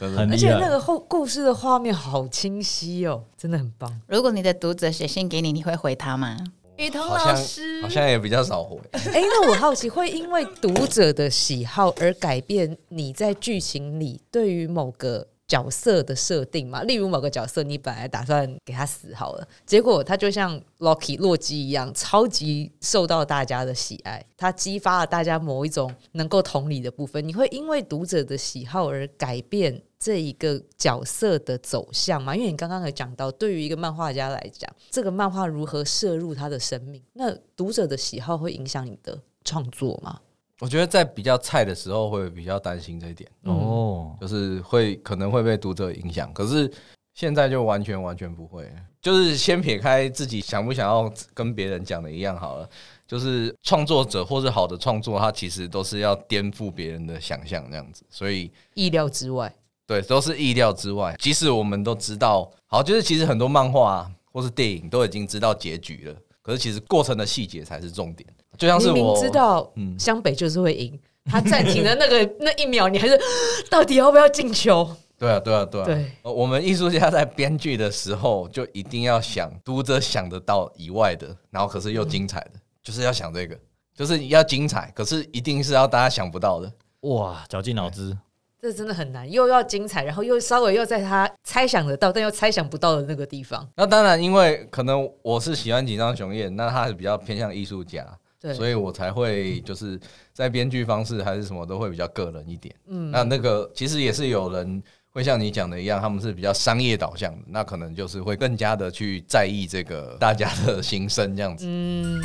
[SPEAKER 3] 而且那个后故事的画面好清晰哦，真的很棒。
[SPEAKER 4] 如果你的读者写信给你，你会回他吗？雨桐老师
[SPEAKER 1] 好像也比较少回。
[SPEAKER 3] 哎，那我好奇，会因为读者的喜好而改变你在剧情里对于某个？角色的设定嘛，例如某个角色，你本来打算给他死好了，结果他就像 Loki 洛基一样，超级受到大家的喜爱，他激发了大家某一种能够同理的部分。你会因为读者的喜好而改变这一个角色的走向吗？因为你刚刚有讲到，对于一个漫画家来讲，这个漫画如何摄入他的生命，那读者的喜好会影响你的创作吗？
[SPEAKER 1] 我觉得在比较菜的时候会比较担心这一点哦，就是会可能会被读者影响。可是现在就完全完全不会，就是先撇开自己想不想要跟别人讲的一样好了。就是创作者或是好的创作，它其实都是要颠覆别人的想象这样子，所以
[SPEAKER 3] 意料之外，
[SPEAKER 1] 对，都是意料之外。即使我们都知道，好，就是其实很多漫画或是电影都已经知道结局了。可是其实过程的细节才是重点，就像是我
[SPEAKER 3] 知道，嗯，湘北就是会赢，他暂停的那个那一秒，你还是到底要不要进球？
[SPEAKER 1] 对啊，对啊，对啊。对，我们艺术家在编剧的时候，就一定要想读者想得到以外的，然后可是又精彩的，就是要想这个，就是要精彩，可是一定是要大家想不到的。
[SPEAKER 2] 哇，绞尽脑汁。
[SPEAKER 3] 这真的很难，又要精彩，然后又稍微又在他猜想得到但又猜想不到的那个地方。
[SPEAKER 1] 那当然，因为可能我是喜欢紧张雄彦，那他是比较偏向艺术家，对，所以我才会就是在编剧方式还是什么都会比较个人一点。嗯，那那个其实也是有人会像你讲的一样，他们是比较商业导向的，那可能就是会更加的去在意这个大家的心声这样子。嗯。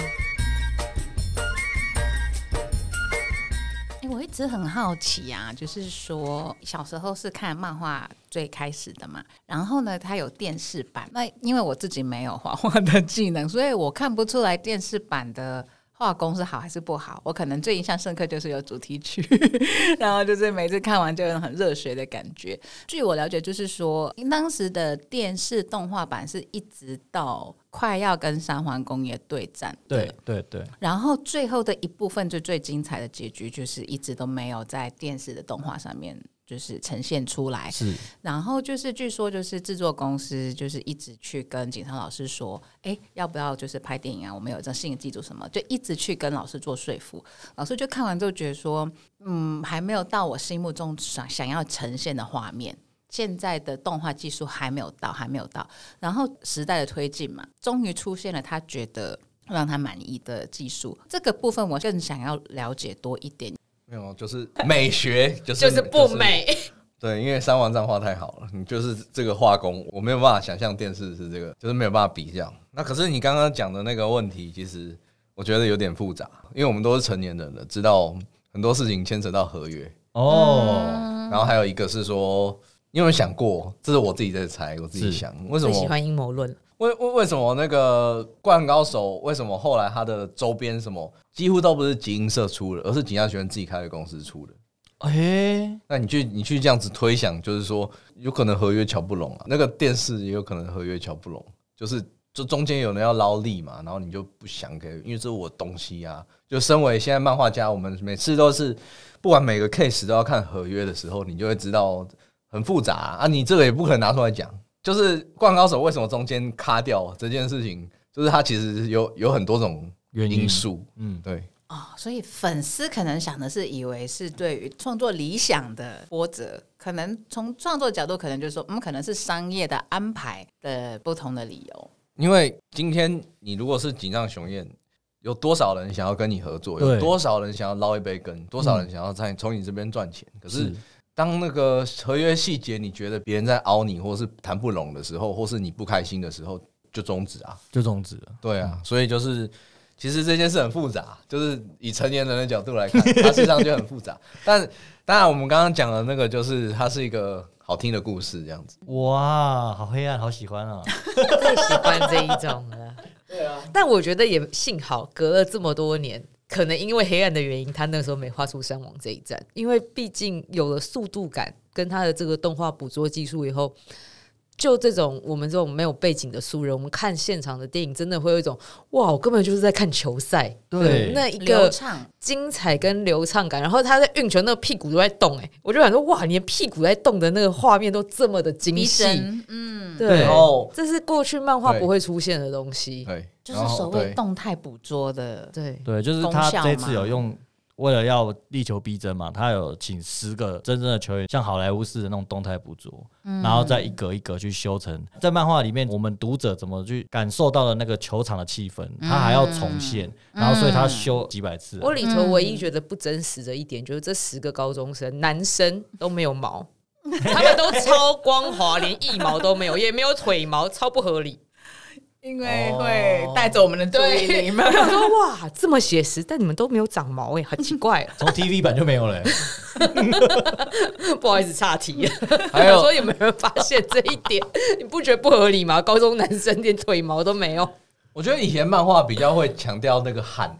[SPEAKER 4] 我一直很好奇啊，就是说小时候是看漫画最开始的嘛，然后呢，它有电视版。那因为我自己没有画画的技能，所以我看不出来电视版的。画工是好还是不好？我可能最印象深刻就是有主题曲，然后就是每次看完就有很热血的感觉。据我了解，就是说当时的电视动画版是一直到快要跟三环工业对战，
[SPEAKER 2] 对对对，
[SPEAKER 4] 然后最后的一部分就最精彩的结局，就是一直都没有在电视的动画上面就是呈现出来。
[SPEAKER 2] 是，
[SPEAKER 4] 然后就是据说就是制作公司就是一直去跟景昌老师说，哎，要不要就是拍电影啊？我们有这新的记住什么？就一直去跟老师做说服。老师就看完之后觉得说，嗯，还没有到我心目中想想要呈现的画面。现在的动画技术还没有到，还没有到。然后时代的推进嘛，终于出现了他觉得让他满意的技术。这个部分我更想要了解多一点。
[SPEAKER 1] 没有，就是美学，就是
[SPEAKER 3] 就是不美。
[SPEAKER 1] 对，因为三王战画太好了，你就是这个画工，我没有办法想象电视是这个，就是没有办法比较。那可是你刚刚讲的那个问题，其实我觉得有点复杂，因为我们都是成年人了，知道很多事情牵扯到合约哦。然后还有一个是说。你有没有想过？这是我自己在猜，我自己想，为什么
[SPEAKER 3] 喜欢阴谋论？
[SPEAKER 1] 为为为什么那个灌篮高手？为什么后来他的周边什么几乎都不是集英社出的，而是景亚轩自己开的公司出的？哎，那你去你去这样子推想，就是说有可能合约瞧不拢啊，那个电视也有可能合约瞧不拢，就是就中间有人要捞利嘛，然后你就不想给，因为这是我东西啊。就身为现在漫画家，我们每次都是不管每个 case 都要看合约的时候，你就会知道。很复杂啊！你这个也不可能拿出来讲。就是《灌高手》为什么中间卡掉这件事情，就是它其实有有很多种因素。嗯，对。
[SPEAKER 4] 哦，所以粉丝可能想的是，以为是对于创作理想的波折，可能从创作角度，可能就是说，嗯，可能是商业的安排的不同的理由。
[SPEAKER 1] 因为今天你如果是锦上雄彦，有多少人想要跟你合作？有多少人想要捞一杯羹？多少人想要在从你这边赚钱？可是。当那个合约细节你觉得别人在凹你，或是谈不拢的时候，或是你不开心的时候，就终止啊，
[SPEAKER 2] 就终止了。
[SPEAKER 1] 对啊，所以就是其实这件事很复杂，就是以成年人的角度来看，它实际上就很复杂。但当然，我们刚刚讲的那个就是它是一个好听的故事，这样子。
[SPEAKER 2] 哇，好黑暗，好喜欢啊！
[SPEAKER 3] 最喜欢这一种了。对啊，但我觉得也幸好隔了这么多年。可能因为黑暗的原因，他那时候没画出山王这一战，因为毕竟有了速度感跟他的这个动画捕捉技术以后。就这种我们这种没有背景的素人，我们看现场的电影，真的会有一种哇，我根本就是在看球赛，
[SPEAKER 2] 对。
[SPEAKER 3] 那一个精彩跟流畅感。然后他在运球，那个屁股都在动，哎，我就想说哇，连屁股在动的那个画面都这么的精细，嗯，对，这是过去漫画不会出现的东西，
[SPEAKER 1] 对，
[SPEAKER 4] 就是所谓动态捕捉的，
[SPEAKER 3] 对
[SPEAKER 2] 对，就是他这次有用。为了要力求逼真嘛，他有请十个真正的球员，像好莱坞式的那种动态捕捉，然后再一格一格去修成。在漫画里面，我们读者怎么去感受到的那个球场的气氛，他还要重现，然后所以他修几百次。
[SPEAKER 3] 我里头唯一觉得不真实的一点，就是这十个高中生男生都没有毛，他们都超光滑，连一毛都没有，也没有腿毛，超不合理。
[SPEAKER 4] 因为会带走我们的注意力嘛？
[SPEAKER 3] 说哇，这么写实，但你们都没有长毛哎，很奇怪。
[SPEAKER 2] 从 TV 版就没有了。
[SPEAKER 3] 不好意思，岔题。还有说有没有人发现这一点？你不觉得不合理吗？高中男生连腿毛都没有。
[SPEAKER 1] 我觉得以前漫画比较会强调那个汗。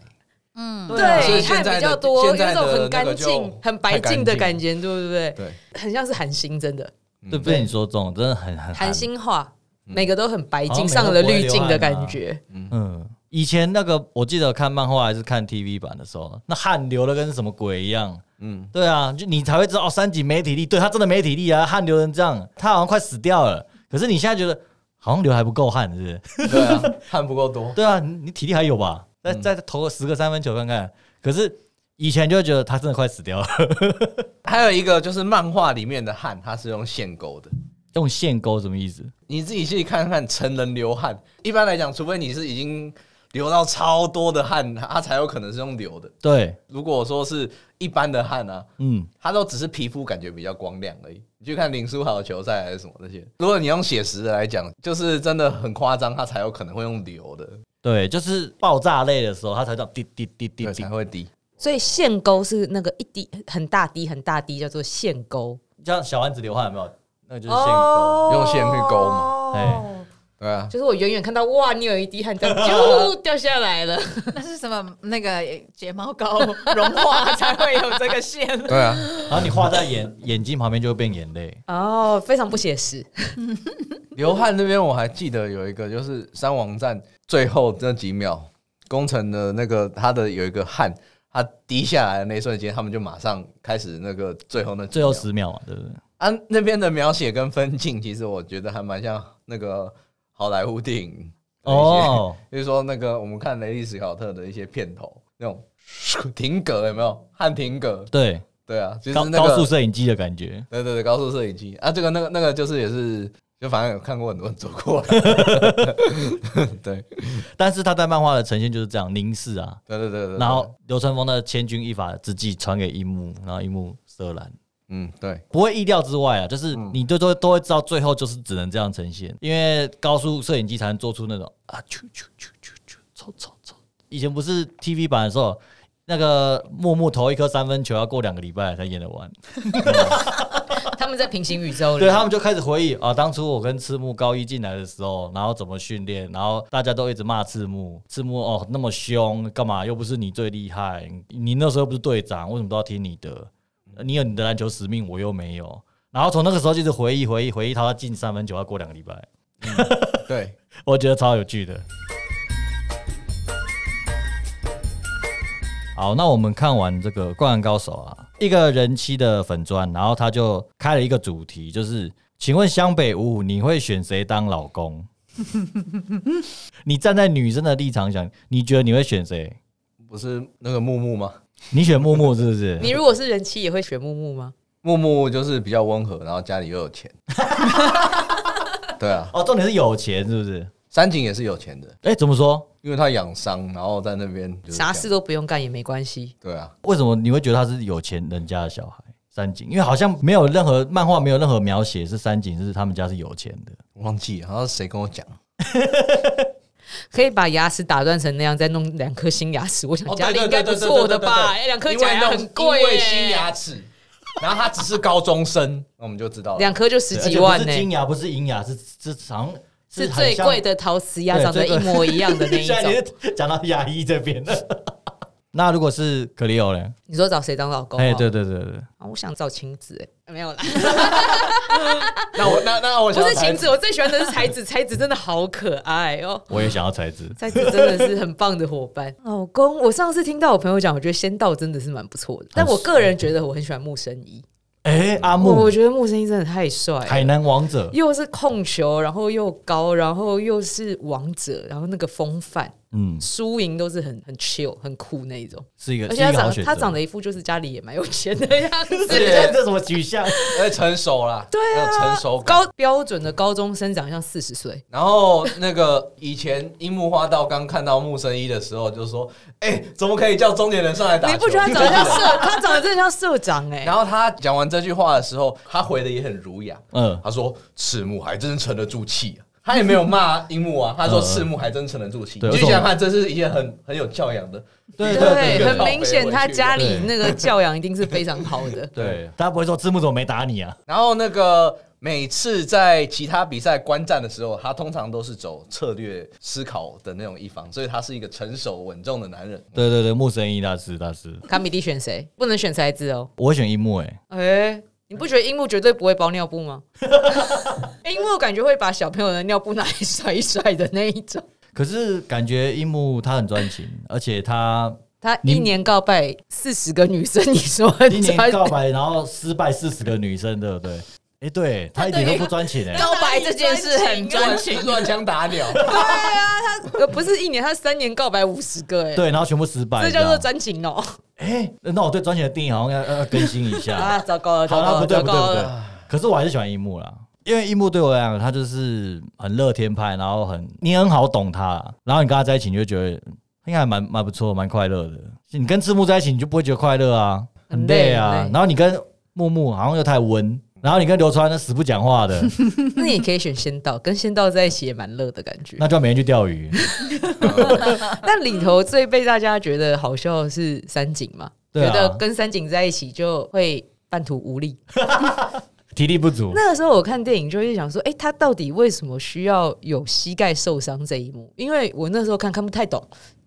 [SPEAKER 1] 嗯，
[SPEAKER 3] 对，汗比较多，有种很干净、很白净的感觉，对不对？
[SPEAKER 1] 对，
[SPEAKER 3] 很像是韩星，真的。
[SPEAKER 2] 对，被你说中，真的很很
[SPEAKER 3] 韩星化。每个都很白净，上了滤镜的感觉。
[SPEAKER 2] 嗯，以前那个我记得看漫画还是看 TV 版的时候，那汗流的跟什么鬼一样。嗯，对啊，就你才会知道哦，三井没体力，对他真的没体力啊，汗流成这样，他好像快死掉了。可是你现在觉得好像流还不够汗，是不
[SPEAKER 1] 是？对啊，汗不够多。
[SPEAKER 2] 对啊，你体力还有吧？再再投个十个三分球看看。可是以前就会觉得他真的快死掉了。
[SPEAKER 1] 还有一个就是漫画里面的汗，它是用线勾的。
[SPEAKER 2] 用线勾什么意思？
[SPEAKER 1] 你自己去看看成人流汗。一般来讲，除非你是已经流到超多的汗，它才有可能是用流的。
[SPEAKER 2] 对，
[SPEAKER 1] 如果说是一般的汗啊，嗯，它都只是皮肤感觉比较光亮而已。你去看林书豪的球赛还是什么那些，如果你用写实的来讲，就是真的很夸张，它才有可能会用流的。
[SPEAKER 2] 对，就是爆炸类的时候，它才叫滴滴滴滴
[SPEAKER 1] 才会滴。
[SPEAKER 3] 所以线勾是那个一滴很大滴很大滴，叫做线勾。
[SPEAKER 2] 像小丸子流汗有没有？那就是线勾，
[SPEAKER 1] 用线去勾嘛。哎，对啊，
[SPEAKER 3] 就是我远远看到，哇，你有一滴汗，就 掉下来了。
[SPEAKER 4] 那是什么？那个睫毛膏融化才会有这个线。
[SPEAKER 1] 对啊，
[SPEAKER 2] 然后你画在眼眼睛旁边就会变眼泪。
[SPEAKER 3] 哦，非常不写实。
[SPEAKER 1] 流汗那边我还记得有一个，就是三王战最后那几秒，工程的那个他的有一个汗，他滴下来的那一瞬间，他们就马上开始那个最后那
[SPEAKER 2] 最后十秒嘛，对不对？
[SPEAKER 1] 啊，那边的描写跟分镜，其实我觉得还蛮像那个好莱坞电影哦，就是说那个我们看雷利史考特的一些片头，那种停格有没有？汉停格，
[SPEAKER 2] 对
[SPEAKER 1] 对啊，就
[SPEAKER 2] 是高速摄影机的感觉，
[SPEAKER 1] 对对对，高速摄影机啊，这个那个那个就是也是。就反正有看过很多人走过，对。
[SPEAKER 2] 但是他在漫画的呈现就是这样凝视啊，
[SPEAKER 1] 对对对对。
[SPEAKER 2] 然后流川枫的千钧一发之际传给樱木，然后樱木射篮，
[SPEAKER 1] 嗯，对，
[SPEAKER 2] 不会意料之外啊，就是你都都都会知道最后就是只能这样呈现，因为高速摄影机才能做出那种啊，啾啾啾啾啾，抽抽抽。以前不是 TV 版的时候，那个木木投一颗三分球要过两个礼拜才演得完。
[SPEAKER 3] 他们在平行宇宙里，
[SPEAKER 2] 对他们就开始回忆啊，当初我跟赤木高一进来的时候，然后怎么训练，然后大家都一直骂赤木，赤木哦那么凶，干嘛又不是你最厉害，你那时候不是队长，为什么都要听你的？你有你的篮球使命，我又没有。然后从那个时候就是回忆回忆回忆，他进三分球要过两个礼拜，
[SPEAKER 1] 对
[SPEAKER 2] 我觉得超有趣的。好，那我们看完这个《灌篮高手》啊。一个人妻的粉砖，然后他就开了一个主题，就是请问湘北五，你会选谁当老公？你站在女生的立场想，你觉得你会选谁？
[SPEAKER 1] 不是那个木木吗？
[SPEAKER 2] 你选木木是不是？
[SPEAKER 3] 你如果是人妻，也会选木木吗？
[SPEAKER 1] 木木就是比较温和，然后家里又有钱。对啊，
[SPEAKER 2] 哦，重点是有钱是不是？
[SPEAKER 1] 三井也是有钱的。
[SPEAKER 2] 哎，怎么说？
[SPEAKER 1] 因为他养伤，然后在那边
[SPEAKER 3] 啥事都不用干也没关系。
[SPEAKER 1] 对啊，
[SPEAKER 2] 为什么你会觉得他是有钱人家的小孩？三井，因为好像没有任何漫画，没有任何描写是三井是他们家是有钱的。
[SPEAKER 1] 忘记好像谁跟我讲，
[SPEAKER 3] 可以把牙齿打断成那样，再弄两颗新牙齿。我想家里应该不错的吧？两颗假牙很贵，
[SPEAKER 1] 因为新牙齿，然后他只是高中生，那我们就知道
[SPEAKER 3] 两颗就十几万
[SPEAKER 2] 呢。金牙不是银牙，是是长。
[SPEAKER 3] 是最贵的陶瓷牙，长得一模一样的那一种。
[SPEAKER 2] 讲到牙医这边了，那如果是格里欧呢？
[SPEAKER 3] 你说找谁当老公？
[SPEAKER 2] 哎，对对对对，
[SPEAKER 3] 我想找晴子，哎，没有啦。
[SPEAKER 1] 那我那那我
[SPEAKER 3] 不是晴子，我最喜欢的是才子，才子真的好可爱哦。
[SPEAKER 2] 我也想要才子，
[SPEAKER 3] 才子真的是很棒的伙伴。老公，我上次听到我朋友讲，我觉得仙道真的是蛮不错的，但我个人觉得我很喜欢木生一。
[SPEAKER 2] 哎，阿木，
[SPEAKER 3] 我觉得木生一真的太帅，
[SPEAKER 2] 海南王者，
[SPEAKER 3] 又是控球，然后又高，然后又是王者，然后那个风范。嗯，输赢都是很很 chill 很酷那一种，
[SPEAKER 2] 是一个，
[SPEAKER 3] 而且他长他长得一副就是家里也蛮有钱的样子，
[SPEAKER 2] 这什么取向？
[SPEAKER 1] 哎，成熟了，
[SPEAKER 3] 对啊，
[SPEAKER 1] 成熟
[SPEAKER 3] 高标准的高中生长相四十岁。
[SPEAKER 1] 然后那个以前樱木花道刚看到木生一的时候，就说：“哎，怎么可以叫中年人上来打？
[SPEAKER 3] 你不觉得他长得像社？他长得真的像社长哎。”
[SPEAKER 1] 然后他讲完这句话的时候，他回的也很儒雅，嗯，他说：“赤木还真沉得住气啊。”他也没有骂樱木啊，他说赤木还真沉得住气。你就想想看，这是一件很很有教养的，
[SPEAKER 3] 对对，很明显他家里那个教养一定是非常好的。
[SPEAKER 2] 对，大家不会说赤木怎么没打你啊？
[SPEAKER 1] 然后那个每次在其他比赛观战的时候，他通常都是走策略思考的那种一方，所以他是一个成熟稳重的男人。
[SPEAKER 2] 对对对，木神一大师大师。
[SPEAKER 3] 卡米蒂选谁？不能选才子哦。
[SPEAKER 2] 我会选樱木哎。
[SPEAKER 3] 哎。你不觉得樱木绝对不会包尿布吗？樱木感觉会把小朋友的尿布拿来甩一甩的那一种。
[SPEAKER 2] 可是感觉樱木他很专情，而且他
[SPEAKER 3] 他一年告白四十个女生，你说
[SPEAKER 2] 一年告白然后失败四十个女生，对不对？哎，对他一点都不专情哎，
[SPEAKER 3] 告白这件事很专情，
[SPEAKER 1] 乱枪打鸟。
[SPEAKER 3] 对啊，他不是一年，他三年告白五十个哎，
[SPEAKER 2] 对，然后全部失败，
[SPEAKER 3] 这叫做专情哦。
[SPEAKER 2] 哎，那我对专情的定义好像要要更新一下
[SPEAKER 3] 啊！糟糕了，
[SPEAKER 2] 好了，不对不对不对。可是我还是喜欢樱木啦，因为樱木对我来讲，他就是很乐天派，然后很你很好懂他，然后你跟他在一起，你就觉得应该还蛮蛮不错，蛮快乐的。你跟赤木在一起，你就不会觉得快乐啊，很累啊。然后你跟木木好像又太温。然后你跟流川那死不讲话的，
[SPEAKER 3] 那你可以选仙道，跟仙道在一起也蛮乐的感觉。
[SPEAKER 2] 那就要每天去钓鱼。
[SPEAKER 3] 但里头最被大家觉得好笑的是三井嘛，觉得跟三井在一起就会半途无力，
[SPEAKER 2] 体力不足。
[SPEAKER 3] 那个时候我看电影就会想说，哎，他到底为什么需要有膝盖受伤这一幕？因为我那时候看看不太懂，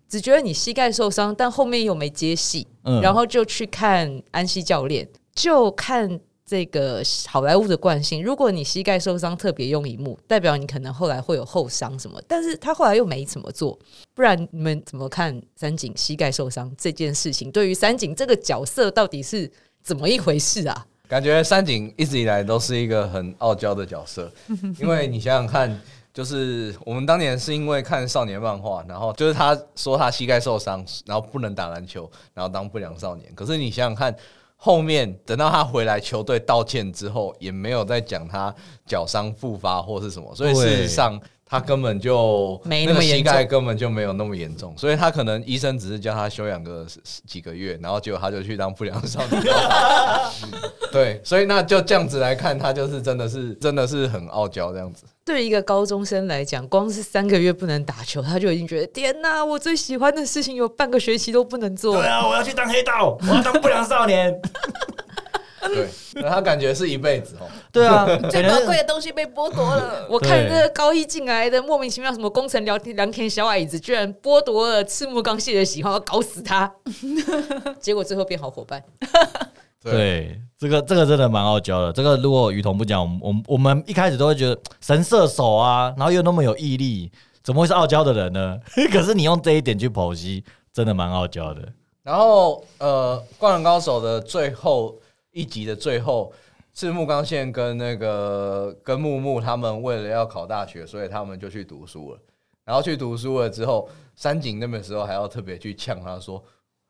[SPEAKER 3] 只觉得你膝盖受伤，但后面又没接戏，然后就去看安西教练，就看。这个好莱坞的惯性，如果你膝盖受伤特别用一幕，代表你可能后来会有后伤什么，但是他后来又没怎么做，不然你们怎么看三井膝盖受伤这件事情？对于三井这个角色到底是怎么一回事啊？
[SPEAKER 1] 感觉三井一直以来都是一个很傲娇的角色，因为你想想看，就是我们当年是因为看少年漫画，然后就是他说他膝盖受伤，然后不能打篮球，然后当不良少年。可是你想想看。后面等到他回来球队道歉之后，也没有再讲他脚伤复发或是什么，所以事实上他根本就
[SPEAKER 3] 没那么
[SPEAKER 1] 膝盖根本就没有那么严重，所以他可能医生只是叫他休养个几个月，然后结果他就去当不良少年。对，所以那就这样子来看，他就是真的是真的是很傲娇这样子。
[SPEAKER 3] 对一个高中生来讲，光是三个月不能打球，他就已经觉得天哪，我最喜欢的事情有半个学期都不能做。
[SPEAKER 2] 对啊，我要去当黑道，我要当不良少年。
[SPEAKER 1] 对，他感觉是一辈子哦。
[SPEAKER 2] 对啊，
[SPEAKER 4] 最宝贵的东西被剥夺了。
[SPEAKER 3] 我看这个高一进来的莫名其妙什么工程聊天良田小矮子，居然剥夺了赤木刚宪的喜欢，要搞死他。结果最后变好伙伴。
[SPEAKER 2] 对，这个这个真的蛮傲娇的。这个如果雨桐不讲，我们我们一开始都会觉得神射手啊，然后又那么有毅力，怎么会是傲娇的人呢？可是你用这一点去剖析，真的蛮傲娇的。
[SPEAKER 1] 然后呃，灌篮高手的最后一集的最后，赤木刚宪跟那个跟木木他们为了要考大学，所以他们就去读书了。然后去读书了之后，山井那个时候还要特别去呛他说：“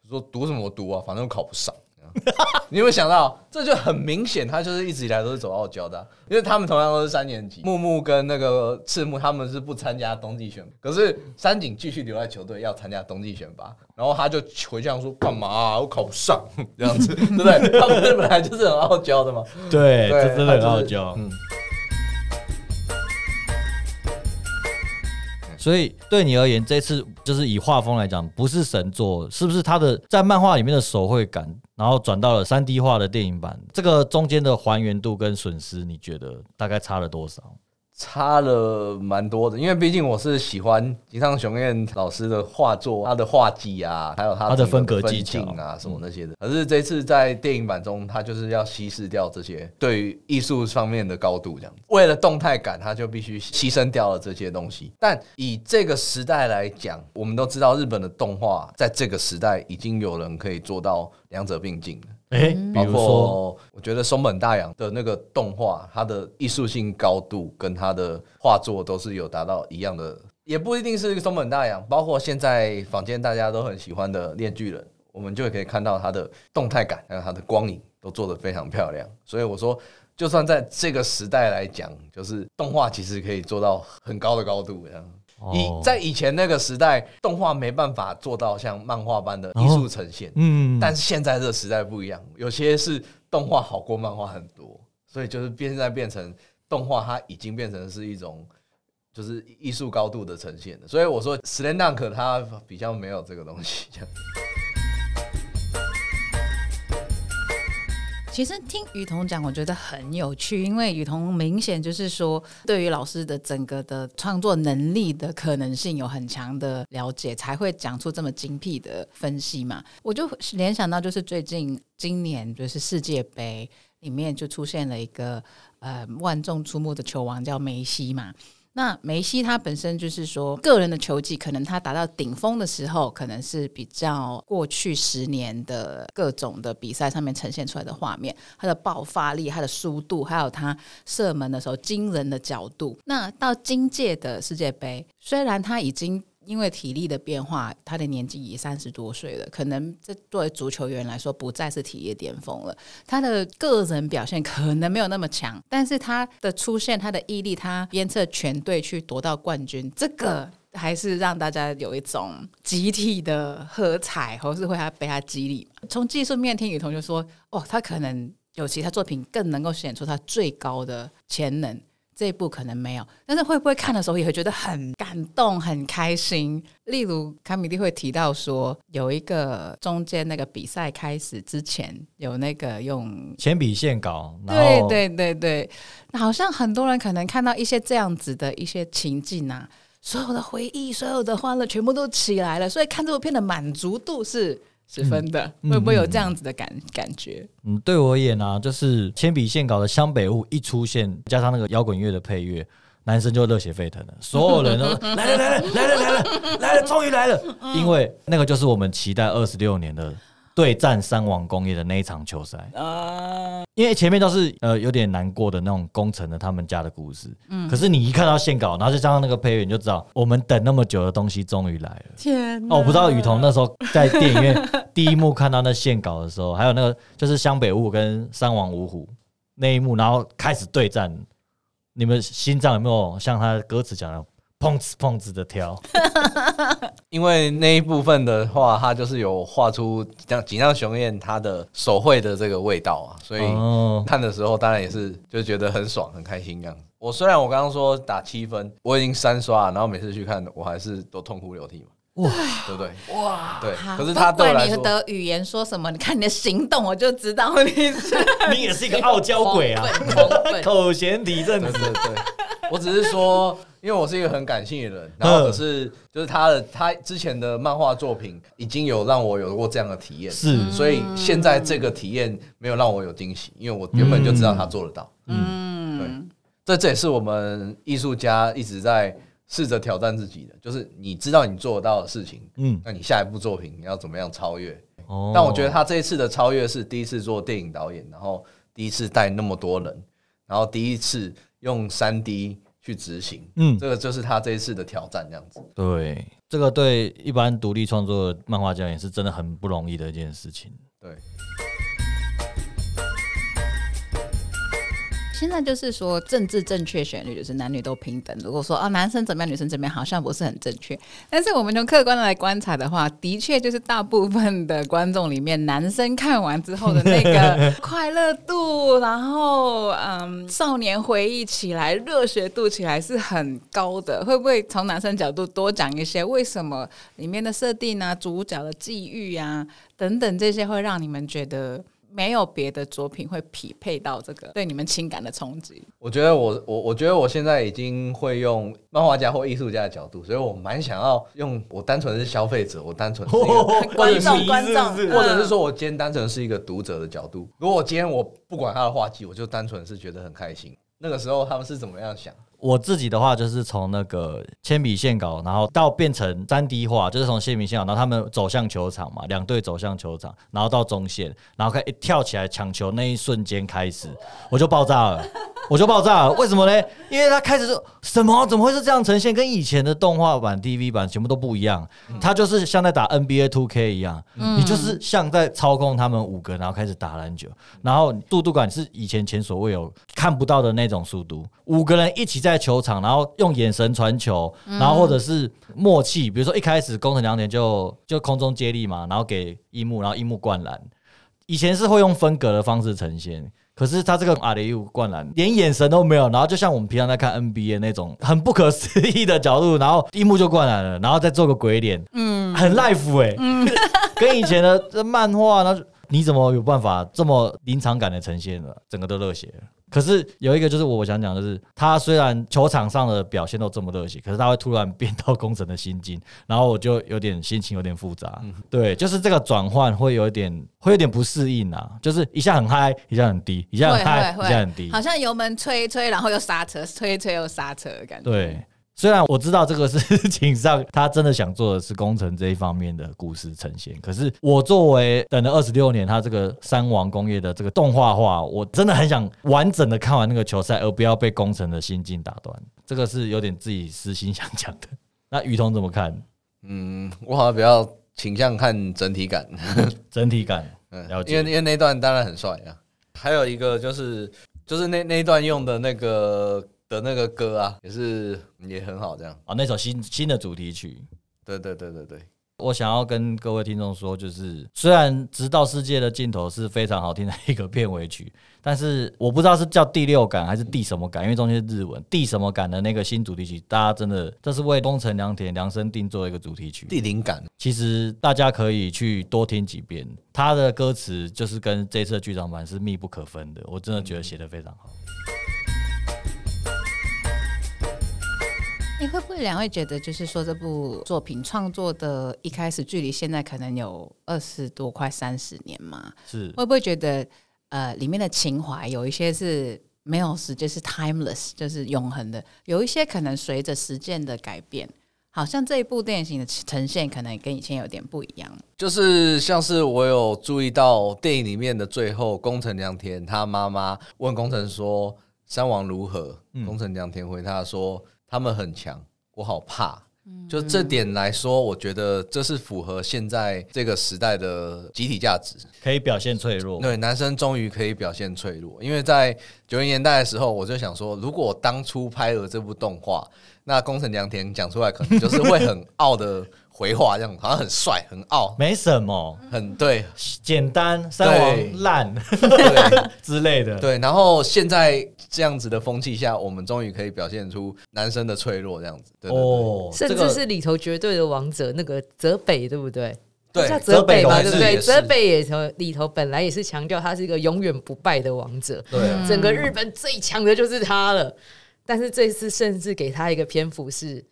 [SPEAKER 1] 说读什么读啊，反正考不上。” 你有没有想到，这就很明显，他就是一直以来都是走傲娇的，因为他们同样都是三年级，木木跟那个赤木他们是不参加冬季选拔，可是山井继续留在球队要参加冬季选拔，然后他就回这样说：“干嘛啊？我考不上这样子，对不对？他们本来就是很傲娇的嘛。”
[SPEAKER 2] 对，这真的很傲娇。嗯。所以对你而言，这次就是以画风来讲，不是神作，是不是？他的在漫画里面的手绘感，然后转到了三 D 化的电影版，这个中间的还原度跟损失，你觉得大概差了多少？
[SPEAKER 1] 差了蛮多的，因为毕竟我是喜欢吉上雄彦老师的画作，他的画技啊，还有他
[SPEAKER 2] 的风格
[SPEAKER 1] 技巧啊，什么那些的。可是这次在电影版中，他就是要稀释掉这些对于艺术方面的高度，这样子。为了动态感，他就必须牺牲掉了这些东西。但以这个时代来讲，我们都知道日本的动画在这个时代已经有人可以做到两者并进了。
[SPEAKER 2] 哎，比如说，
[SPEAKER 1] 我觉得松本大洋的那个动画，它的艺术性高度跟它的画作都是有达到一样的，也不一定是松本大洋，包括现在坊间大家都很喜欢的《炼巨人》，我们就可以看到它的动态感，还有它的光影都做得非常漂亮。所以我说，就算在这个时代来讲，就是动画其实可以做到很高的高度，这样。以在以前那个时代，动画没办法做到像漫画般的艺术呈现。嗯，但是现在这个时代不一样，有些是动画好过漫画很多，所以就是现在变成动画，它已经变成是一种就是艺术高度的呈现所以我说《s l a n Dunk》它比较没有这个东西。这样。
[SPEAKER 4] 其实听雨桐讲，我觉得很有趣，因为雨桐明显就是说，对于老师的整个的创作能力的可能性有很强的了解，才会讲出这么精辟的分析嘛。我就联想到，就是最近今年就是世界杯里面就出现了一个呃万众瞩目的球王叫梅西嘛。那梅西他本身就是说，个人的球技可能他达到顶峰的时候，可能是比较过去十年的各种的比赛上面呈现出来的画面，他的爆发力、他的速度，还有他射门的时候惊人的角度。那到今届的世界杯，虽然他已经。因为体力的变化，他的年纪也三十多岁了，可能这作为足球员来说，不再是体力巅峰了。他的个人表现可能没有那么强，但是他的出现，他的毅力，他鞭策全队去夺到冠军，这个还是让大家有一种集体的喝彩，或是会他被他激励。从技术面，听雨桐就说：“哦，他可能有其他作品更能够显出他最高的潜能。”这一部可能没有，但是会不会看的时候也会觉得很感动、很开心？例如卡米蒂会提到说，有一个中间那个比赛开始之前有那个用
[SPEAKER 2] 铅笔线稿，
[SPEAKER 4] 对对对对，好像很多人可能看到一些这样子的一些情境啊，所有的回忆、所有的欢乐全部都起来了，所以看这部片的满足度是十分的，会不会有这样子的感感觉？
[SPEAKER 2] 嗯，对我而言啊，就是铅笔线稿的湘北雾一出现，加上那个摇滚乐的配乐，男生就热血沸腾了，所有人都 来了来了来了来了来了，终于来了，因为那个就是我们期待二十六年的。对战三王工业的那一场球赛啊，因为前面都是呃有点难过的那种工程的他们家的故事，嗯，可是你一看到线稿，然后再加上那个配乐，你就知道我们等那么久的东西终于来了。
[SPEAKER 4] 天，
[SPEAKER 2] 哦，我不知道雨桐那时候在电影院第一幕看到那线稿的时候，还有那个就是湘北雾跟三王五虎那一幕，然后开始对战，你们心脏有没有像他歌词讲的？砰哧砰哧的跳，
[SPEAKER 1] 因为那一部分的话，它就是有画出像锦上雄彦他的手绘的这个味道啊，所以看的时候当然也是就觉得很爽很开心这样。我虽然我刚刚说打七分，我已经三刷，然后每次去看我还是都痛哭流涕嘛，哇，对不对？哇，对。可是他对
[SPEAKER 4] 你的语言说什么，你看你的行动，我就知道你
[SPEAKER 2] 你也是一个傲娇鬼啊，口嫌体正直。
[SPEAKER 1] 对对，我只是说。因为我是一个很感性的人，然后可是就是他的他之前的漫画作品已经有让我有过这样的体验，
[SPEAKER 2] 是，
[SPEAKER 1] 所以现在这个体验没有让我有惊喜，因为我原本就知道他做得到。嗯，对，这这也是我们艺术家一直在试着挑战自己的，就是你知道你做得到的事情，嗯，那你下一部作品你要怎么样超越？哦，但我觉得他这一次的超越是第一次做电影导演，然后第一次带那么多人，然后第一次用三 D。去执行，嗯，这个就是他这一次的挑战，这样子。
[SPEAKER 2] 对，这个对一般独立创作漫画家也是真的很不容易的一件事情。
[SPEAKER 1] 对。
[SPEAKER 4] 现在就是说政治正确旋律，就是男女都平等。如果说啊，男生怎么样，女生怎么样，好像不是很正确。但是我们从客观的来观察的话，的确就是大部分的观众里面，男生看完之后的那个 快乐度，然后嗯，少年回忆起来，热血度起来是很高的。会不会从男生角度多讲一些，为什么里面的设定啊，主角的际遇啊等等这些，会让你们觉得？没有别的作品会匹配到这个对你们情感的冲击。
[SPEAKER 1] 我觉得我我我觉得我现在已经会用漫画家或艺术家的角度，所以我蛮想要用我单纯是消费者，我单纯是一个
[SPEAKER 4] 观众观众，
[SPEAKER 1] 或者是说我今天单纯是一个读者的角度。如果我今天我不管他的画技，我就单纯是觉得很开心。那个时候他们是怎么样想？
[SPEAKER 2] 我自己的话就是从那个铅笔线稿，然后到变成三 D 画，就是从铅笔线稿，然后他们走向球场嘛，两队走向球场，然后到中线，然后开一跳起来抢球那一瞬间开始，我就爆炸了。我就爆炸了，为什么呢？因为他开始说什么？怎么会是这样呈现？跟以前的动画版、TV 版全部都不一样。他就是像在打 NBA Two K 一样，你就是像在操控他们五个，然后开始打篮球，然后速度感是以前前所未有看不到的那种速度。五个人一起在球场，然后用眼神传球，然后或者是默契，比如说一开始工程两点就就空中接力嘛，然后给一木，然后一木灌篮。以前是会用分隔的方式呈现。可是他这个阿雷乌灌篮连眼神都没有，然后就像我们平常在看 NBA 那种很不可思议的角度，然后一幕就灌篮了，然后再做个鬼脸，嗯，很 life 哎，嗯，跟以前的这漫画，那你怎么有办法这么临场感的呈现呢？整个都热血。可是有一个就是我想讲的是，他虽然球场上的表现都这么热血，可是他会突然变到工程的心境，然后我就有点心情有点复杂。对，就是这个转换会有点会有点不适应啊，就是一下很嗨，一下很低，一下很嗨，一下很低，
[SPEAKER 4] 好像油门吹一吹，然后又刹车，吹一吹又刹车的感觉。
[SPEAKER 2] 对。虽然我知道这个事情上，他真的想做的是工程这一方面的故事呈现，可是我作为等了二十六年，他这个三王工业的这个动画化，我真的很想完整的看完那个球赛，而不要被工程的心境打断。这个是有点自己私心想讲的。那雨桐怎么看？
[SPEAKER 1] 嗯，我好像比较倾向看整体感，
[SPEAKER 2] 整体感。嗯，了解。
[SPEAKER 1] 因为因为那段当然很帅啊，还有一个就是就是那那一段用的那个。的那个歌啊，也是也很好，这样。
[SPEAKER 2] 啊，那首新新的主题曲，
[SPEAKER 1] 对对对对对，
[SPEAKER 2] 我想要跟各位听众说，就是虽然《直到世界的尽头》是非常好听的一个片尾曲，但是我不知道是叫第六感还是第什么感，因为中间是日文，第什么感的那个新主题曲，大家真的这是为东城良田量身定做一个主题曲，
[SPEAKER 1] 第零感，
[SPEAKER 2] 其实大家可以去多听几遍，他的歌词就是跟这次的剧场版是密不可分的，我真的觉得写的非常好。
[SPEAKER 4] 你会不会两位觉得，就是说这部作品创作的一开始，距离现在可能有二十多快三十年嘛？
[SPEAKER 2] 是
[SPEAKER 4] 会不会觉得，呃，里面的情怀有一些是没有时间，是 timeless，就是永恒的；有一些可能随着时间的改变，好像这一部电影的呈现可能跟以前有点不一样。
[SPEAKER 1] 就是像是我有注意到电影里面的最后，宫城良田他妈妈问宫城说：“山王如何？”宫城良田回答说。他们很强，我好怕。就这点来说，我觉得这是符合现在这个时代的集体价值，
[SPEAKER 2] 可以表现脆弱。
[SPEAKER 1] 对，男生终于可以表现脆弱，因为在九零年代的时候，我就想说，如果当初拍了这部动画，那宫城良田讲出来可能就是会很傲的。回话这样好像很帅很傲，
[SPEAKER 2] 没什么，
[SPEAKER 1] 很对，
[SPEAKER 2] 简单三王烂 之类的。
[SPEAKER 1] 对，然后现在这样子的风气下，我们终于可以表现出男生的脆弱这样子。对哦，
[SPEAKER 3] 甚至是里头绝对的王者那个泽北，对不对？
[SPEAKER 1] 对，
[SPEAKER 3] 叫泽北嘛，对不对？泽北也从里头本来也是强调他是一个永远不败的王者，
[SPEAKER 1] 对，
[SPEAKER 3] 整个日本最强的就是他了。但是这次甚至给他一个篇幅是。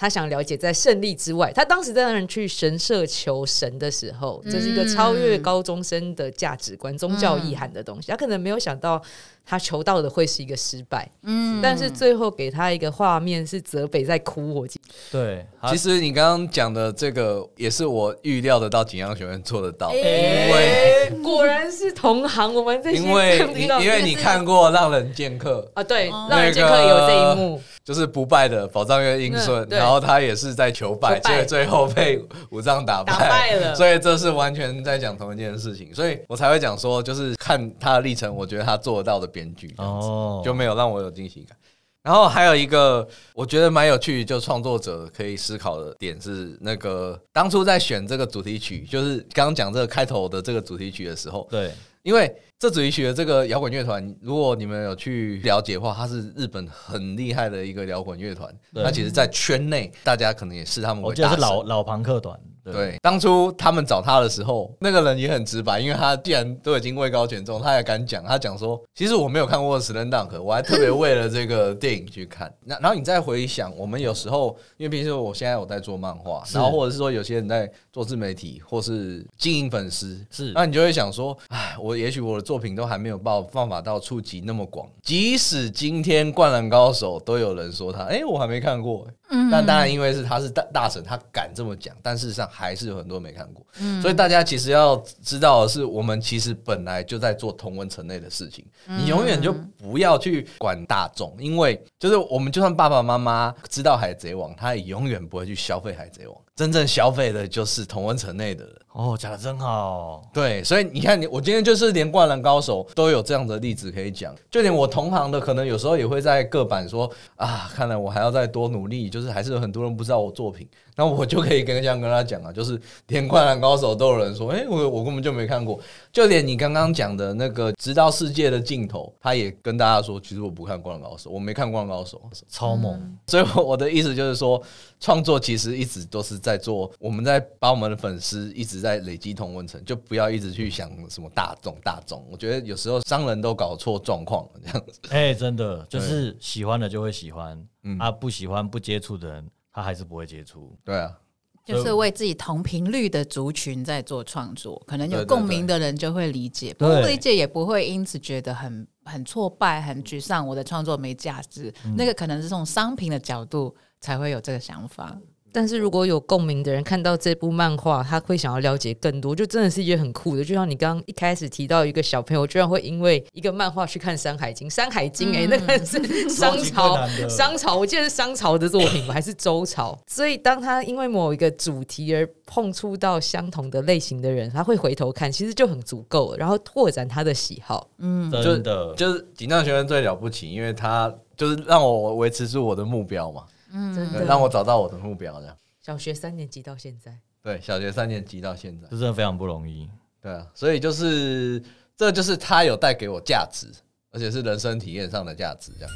[SPEAKER 3] 他想了解在胜利之外，他当时在那人去神社求神的时候，这是一个超越高中生的价值观、宗教意涵的东西。他可能没有想到。他求到的会是一个失败，嗯，但是最后给他一个画面是泽北在哭，我记
[SPEAKER 2] 对。
[SPEAKER 1] 其实你刚刚讲的这个也是我预料得到景阳学院做得到，因为
[SPEAKER 3] 果然是同行，我们这些
[SPEAKER 1] 因为因为你看过《让人剑客》
[SPEAKER 3] 啊，对，《让人剑客》有这一幕，
[SPEAKER 1] 就是不败的宝藏院英顺，然后他也是在求败，结果最后被武藏打
[SPEAKER 3] 败了，
[SPEAKER 1] 所以这是完全在讲同一件事情，所以我才会讲说，就是看他的历程，我觉得他做得到的。编剧哦，就没有让我有惊喜感。然后还有一个我觉得蛮有趣，就创作者可以思考的点是，那个当初在选这个主题曲，就是刚刚讲这个开头的这个主题曲的时候，
[SPEAKER 2] 对，
[SPEAKER 1] 因为这主题曲的这个摇滚乐团，如果你们有去了解的话，它是日本很厉害的一个摇滚乐团。那其实，在圈内大家可能也视他们为
[SPEAKER 2] 是老老朋克团。
[SPEAKER 1] 对，当初他们找他的时候，那个人也很直白，因为他既然都已经位高权重，他也敢讲。他讲说，其实我没有看过《死人 Dunk》，我还特别为了这个电影去看。那然后你再回想，我们有时候，因为平时我现在我在做漫画，然后或者是说有些人在做自媒体，或是经营粉丝，
[SPEAKER 2] 是，
[SPEAKER 1] 那你就会想说，哎，我也许我的作品都还没有报方法到触及那么广。即使今天《灌篮高手》都有人说他，哎，我还没看过。嗯，但当然，因为是他是大大神，他敢这么讲，但事实上。还是有很多没看过，所以大家其实要知道的是，我们其实本来就在做同温层内的事情。你永远就不要去管大众，因为就是我们就算爸爸妈妈知道海贼王，他也永远不会去消费海贼王。真正消费的就是同温层内的人。
[SPEAKER 2] 哦，讲的真好。
[SPEAKER 1] 对，所以你看，你我今天就是连灌篮高手都有这样的例子可以讲，就连我同行的可能有时候也会在各版说啊，看来我还要再多努力，就是还是有很多人不知道我作品。那我就可以跟这样跟他讲啊，就是连《灌篮高手》都有人说，哎，我我根本就没看过。就连你刚刚讲的那个《直到世界的尽头》，他也跟大家说，其实我不看《灌篮高手》，我没看《灌篮高手》，
[SPEAKER 2] 超猛。
[SPEAKER 1] 所以我的意思就是说，创作其实一直都是在做，我们在把我们的粉丝一直在累积同温层，就不要一直去想什么大众大众。我觉得有时候商人都搞错状况了，这样子。
[SPEAKER 2] 哎，真的就是喜欢的就会喜欢，嗯啊，不喜欢不接触的人。他还是不会接触，
[SPEAKER 1] 对啊，
[SPEAKER 4] 就是为自己同频率的族群在做创作，可能有共鸣的人就会理解，不理解也不会因此觉得很很挫败、很沮丧，我的创作没价值。那个可能是从商品的角度才会有这个想法。
[SPEAKER 3] 但是如果有共鸣的人看到这部漫画，他会想要了解更多，就真的是一件很酷的。就像你刚刚一开始提到一个小朋友，居然会因为一个漫画去看《山海经》，《山海经》哎，那个是商朝，商朝，我记得是商朝的作品吧，还是周朝？所以当他因为某一个主题而碰触到相同的类型的人，他会回头看，其实就很足够了，然后拓展他的喜好。
[SPEAKER 2] 嗯，真的，
[SPEAKER 1] 就是锦上学院最了不起，因为他就是让我维持住我的目标嘛。嗯，让我找到我的目标，这样。
[SPEAKER 3] 小学三年级到现在，
[SPEAKER 1] 对，小学三年级到现在，
[SPEAKER 2] 这真的非常不容易。
[SPEAKER 1] 对啊，所以就是，这就是他有带给我价值，而且是人生体验上的价值，这样。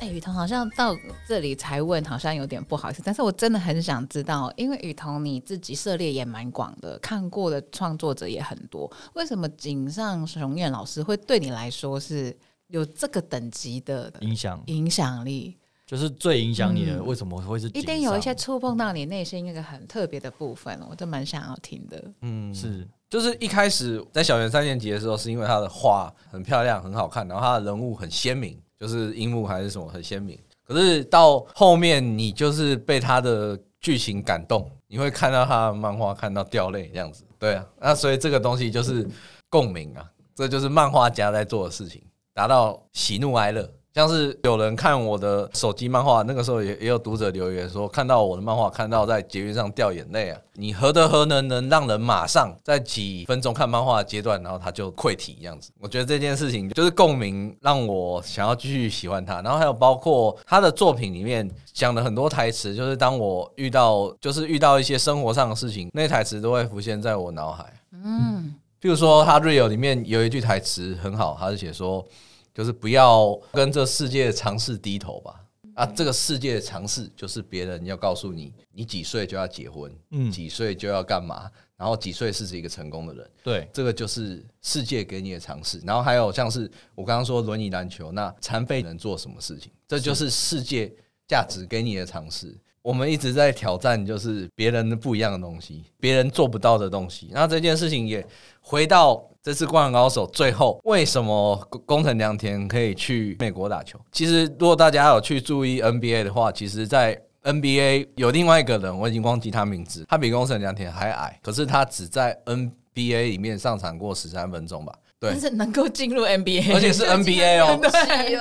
[SPEAKER 4] 哎，雨桐好像到这里才问，好像有点不好意思，但是我真的很想知道，因为雨桐你自己涉猎也蛮广的，看过的创作者也很多，为什么井上雄彦老师会对你来说是？有这个等级的
[SPEAKER 2] 影响。
[SPEAKER 4] 影响力，
[SPEAKER 2] 就是最影响你的，为什么会是
[SPEAKER 4] 一定有一些触碰到你内心一个很特别的部分，我都蛮想要听的。
[SPEAKER 2] 嗯，是，
[SPEAKER 1] 就是一开始在小学三年级的时候，是因为他的画很漂亮、很好看，然后他的人物很鲜明，就是樱木还是什么很鲜明。可是到后面，你就是被他的剧情感动，你会看到他的漫画，看到掉泪这样子。对啊，那所以这个东西就是共鸣啊，这就是漫画家在做的事情，达到喜怒哀乐。像是有人看我的手机漫画，那个时候也也有读者留言说，看到我的漫画，看到在捷运上掉眼泪啊！你何德何能，能让人马上在几分钟看漫画阶段，然后他就溃体这样子？我觉得这件事情就是共鸣，让我想要继续喜欢他。然后还有包括他的作品里面讲的很多台词，就是当我遇到就是遇到一些生活上的事情，那台词都会浮现在我脑海。嗯，譬如说他 real 里面有一句台词很好，他是写说。就是不要跟这世界尝试低头吧。啊，这个世界的尝试就是别人要告诉你，你几岁就要结婚，嗯，几岁就要干嘛，然后几岁是一个成功的人。
[SPEAKER 2] 对，
[SPEAKER 1] 这个就是世界给你的尝试。然后还有像是我刚刚说轮椅篮球，那残废能做什么事情？这就是世界价值给你的尝试。我们一直在挑战，就是别人的不一样的东西，别人做不到的东西。那这件事情也回到。这次灌篮高手最后为什么工藤良田可以去美国打球？其实如果大家有去注意 NBA 的话，其实，在 NBA 有另外一个人，我已经忘记他名字，他比工藤良田还矮，可是他只在 NBA 里面上场过十三分钟吧？对，
[SPEAKER 4] 但是能够进入 NBA，
[SPEAKER 1] 而且是 NBA 哦。
[SPEAKER 3] 对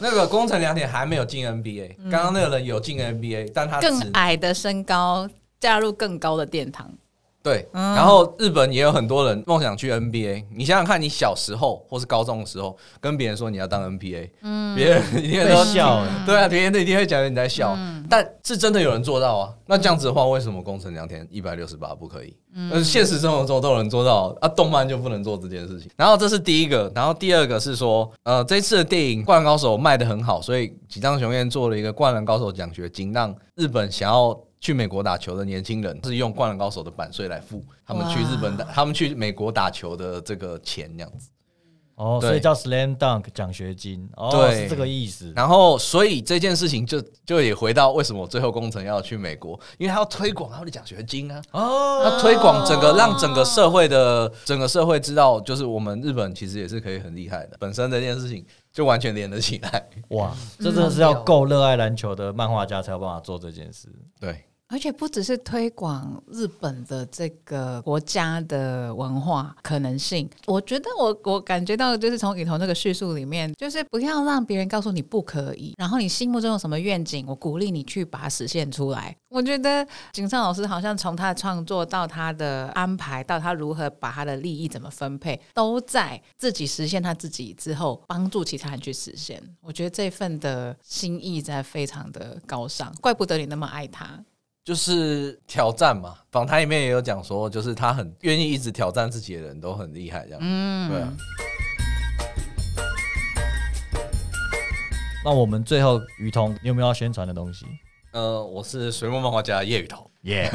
[SPEAKER 1] 那个工程良田还没有进 NBA，刚刚那个人有进 NBA，但他
[SPEAKER 4] 更矮的身高加入更高的殿堂。
[SPEAKER 1] 对，然后日本也有很多人梦想去 NBA。你想想看，你小时候或是高中的时候，跟别人说你要当 NBA，嗯，别人一定会
[SPEAKER 2] 笑。
[SPEAKER 1] 对啊，别人一定会讲你在笑。但是真的有人做到啊？那这样子的话，为什么工程良田一百六十八不可以？嗯，现实生活中都有人做到啊，动漫就不能做这件事情。然后这是第一个，然后第二个是说，呃，这次的电影《灌篮高手》卖的很好，所以吉藏雄彦做了一个《灌篮高手》奖学金，让日本想要。去美国打球的年轻人是用《灌篮高手》的版税来付他们去日本打，他们去美国打球的这个钱，这样子。
[SPEAKER 2] 哦，所以叫 Slam Dunk 奖学金，哦，是这个意思。
[SPEAKER 1] 然后，所以这件事情就就也回到为什么最后工程要去美国，因为他要推广他的奖学金啊。哦，他推广整个让整个社会的整个社会知道，就是我们日本其实也是可以很厉害的。本身这件事情就完全连得起来。哇，
[SPEAKER 2] 这真的是要够热爱篮球的漫画家才有办法做这件事。
[SPEAKER 1] 对。
[SPEAKER 4] 而且不只是推广日本的这个国家的文化可能性，我觉得我我感觉到就是从雨桐那个叙述里面，就是不要让别人告诉你不可以，然后你心目中有什么愿景，我鼓励你去把它实现出来。我觉得景尚老师好像从他的创作到他的安排，到他如何把他的利益怎么分配，都在自己实现他自己之后，帮助其他人去实现。我觉得这份的心意在非常的高尚，怪不得你那么爱他。
[SPEAKER 1] 就是挑战嘛，访谈里面也有讲说，就是他很愿意一直挑战自己的人都很厉害，这样。嗯，对啊。
[SPEAKER 2] 那我们最后雨桐，你有没有要宣传的东西？
[SPEAKER 1] 呃，我是水墨漫画家叶雨桐，耶。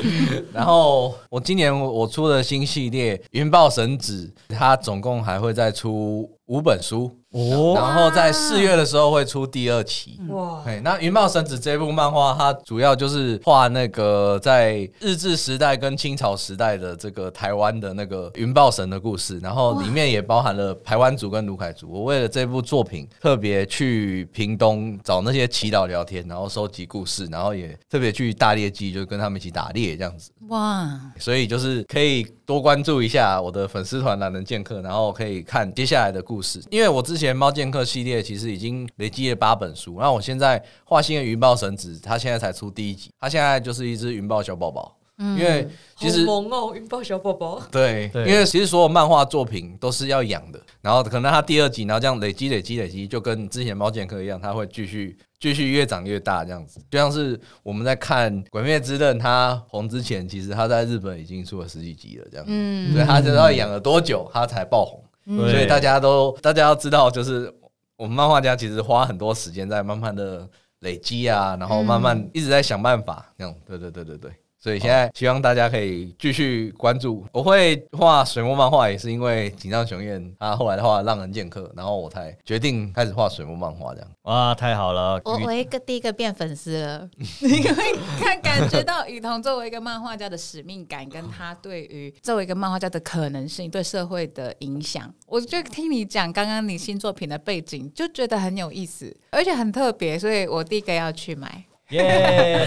[SPEAKER 1] 然后我今年我出的新系列《云豹神子》，它总共还会再出五本书。哦，然后在四月的时候会出第二期。哇，哎，那《云豹神子》这部漫画，它主要就是画那个在日治时代跟清朝时代的这个台湾的那个云豹神的故事，然后里面也包含了台湾族跟卢凯族。我为了这部作品，特别去屏东找那些祈祷聊天，然后收集故事，然后也特别去大猎记，就跟他们一起打猎这样子。哇，所以就是可以多关注一下我的粉丝团懒人剑客，然后可以看接下来的故事，因为我之前。猫剑客系列其实已经累积了八本书，那我现在画新的云豹神子，它现在才出第一集，它现在就是一只云豹小宝宝。因为其实
[SPEAKER 3] 萌哦，云豹小宝宝。
[SPEAKER 1] 对，因为其实所有漫画作品都是要养的，然后可能它第二集，然后这样累积、累积、累积，就跟之前猫剑客一样，它会继续、继续越长越大这样子。就像是我们在看《鬼灭之刃》，它红之前，其实它在日本已经出了十几集了，这样。嗯，所以它知道养了多久，它才爆红。所以大家都大家要知道，就是我们漫画家其实花很多时间在慢慢的累积啊，然后慢慢一直在想办法，这样对对对对对。所以现在希望大家可以继续关注。我会画水墨漫画，也是因为井上雄彦他后来的话《浪人剑客》，然后我才决定开始画水墨漫画这样。
[SPEAKER 2] 哇，太好了！
[SPEAKER 4] 我我一个第一个变粉丝了，你可以看感觉到雨桐作为一个漫画家的使命感，跟他对于作为一个漫画家的可能性对社会的影响。我就听你讲刚刚你新作品的背景，就觉得很有意思，而且很特别，所以我第一个要去买。
[SPEAKER 2] 耶！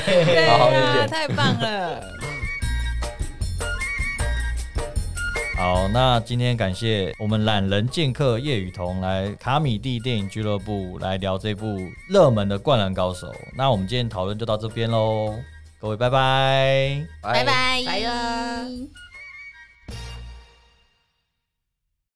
[SPEAKER 4] 太棒了。
[SPEAKER 2] 好，那今天感谢我们懒人剑客叶雨桐来卡米蒂电影俱乐部来聊这部热门的《灌篮高手》。那我们今天讨论就到这边喽，各位拜拜，
[SPEAKER 4] 拜拜，
[SPEAKER 3] 拜了。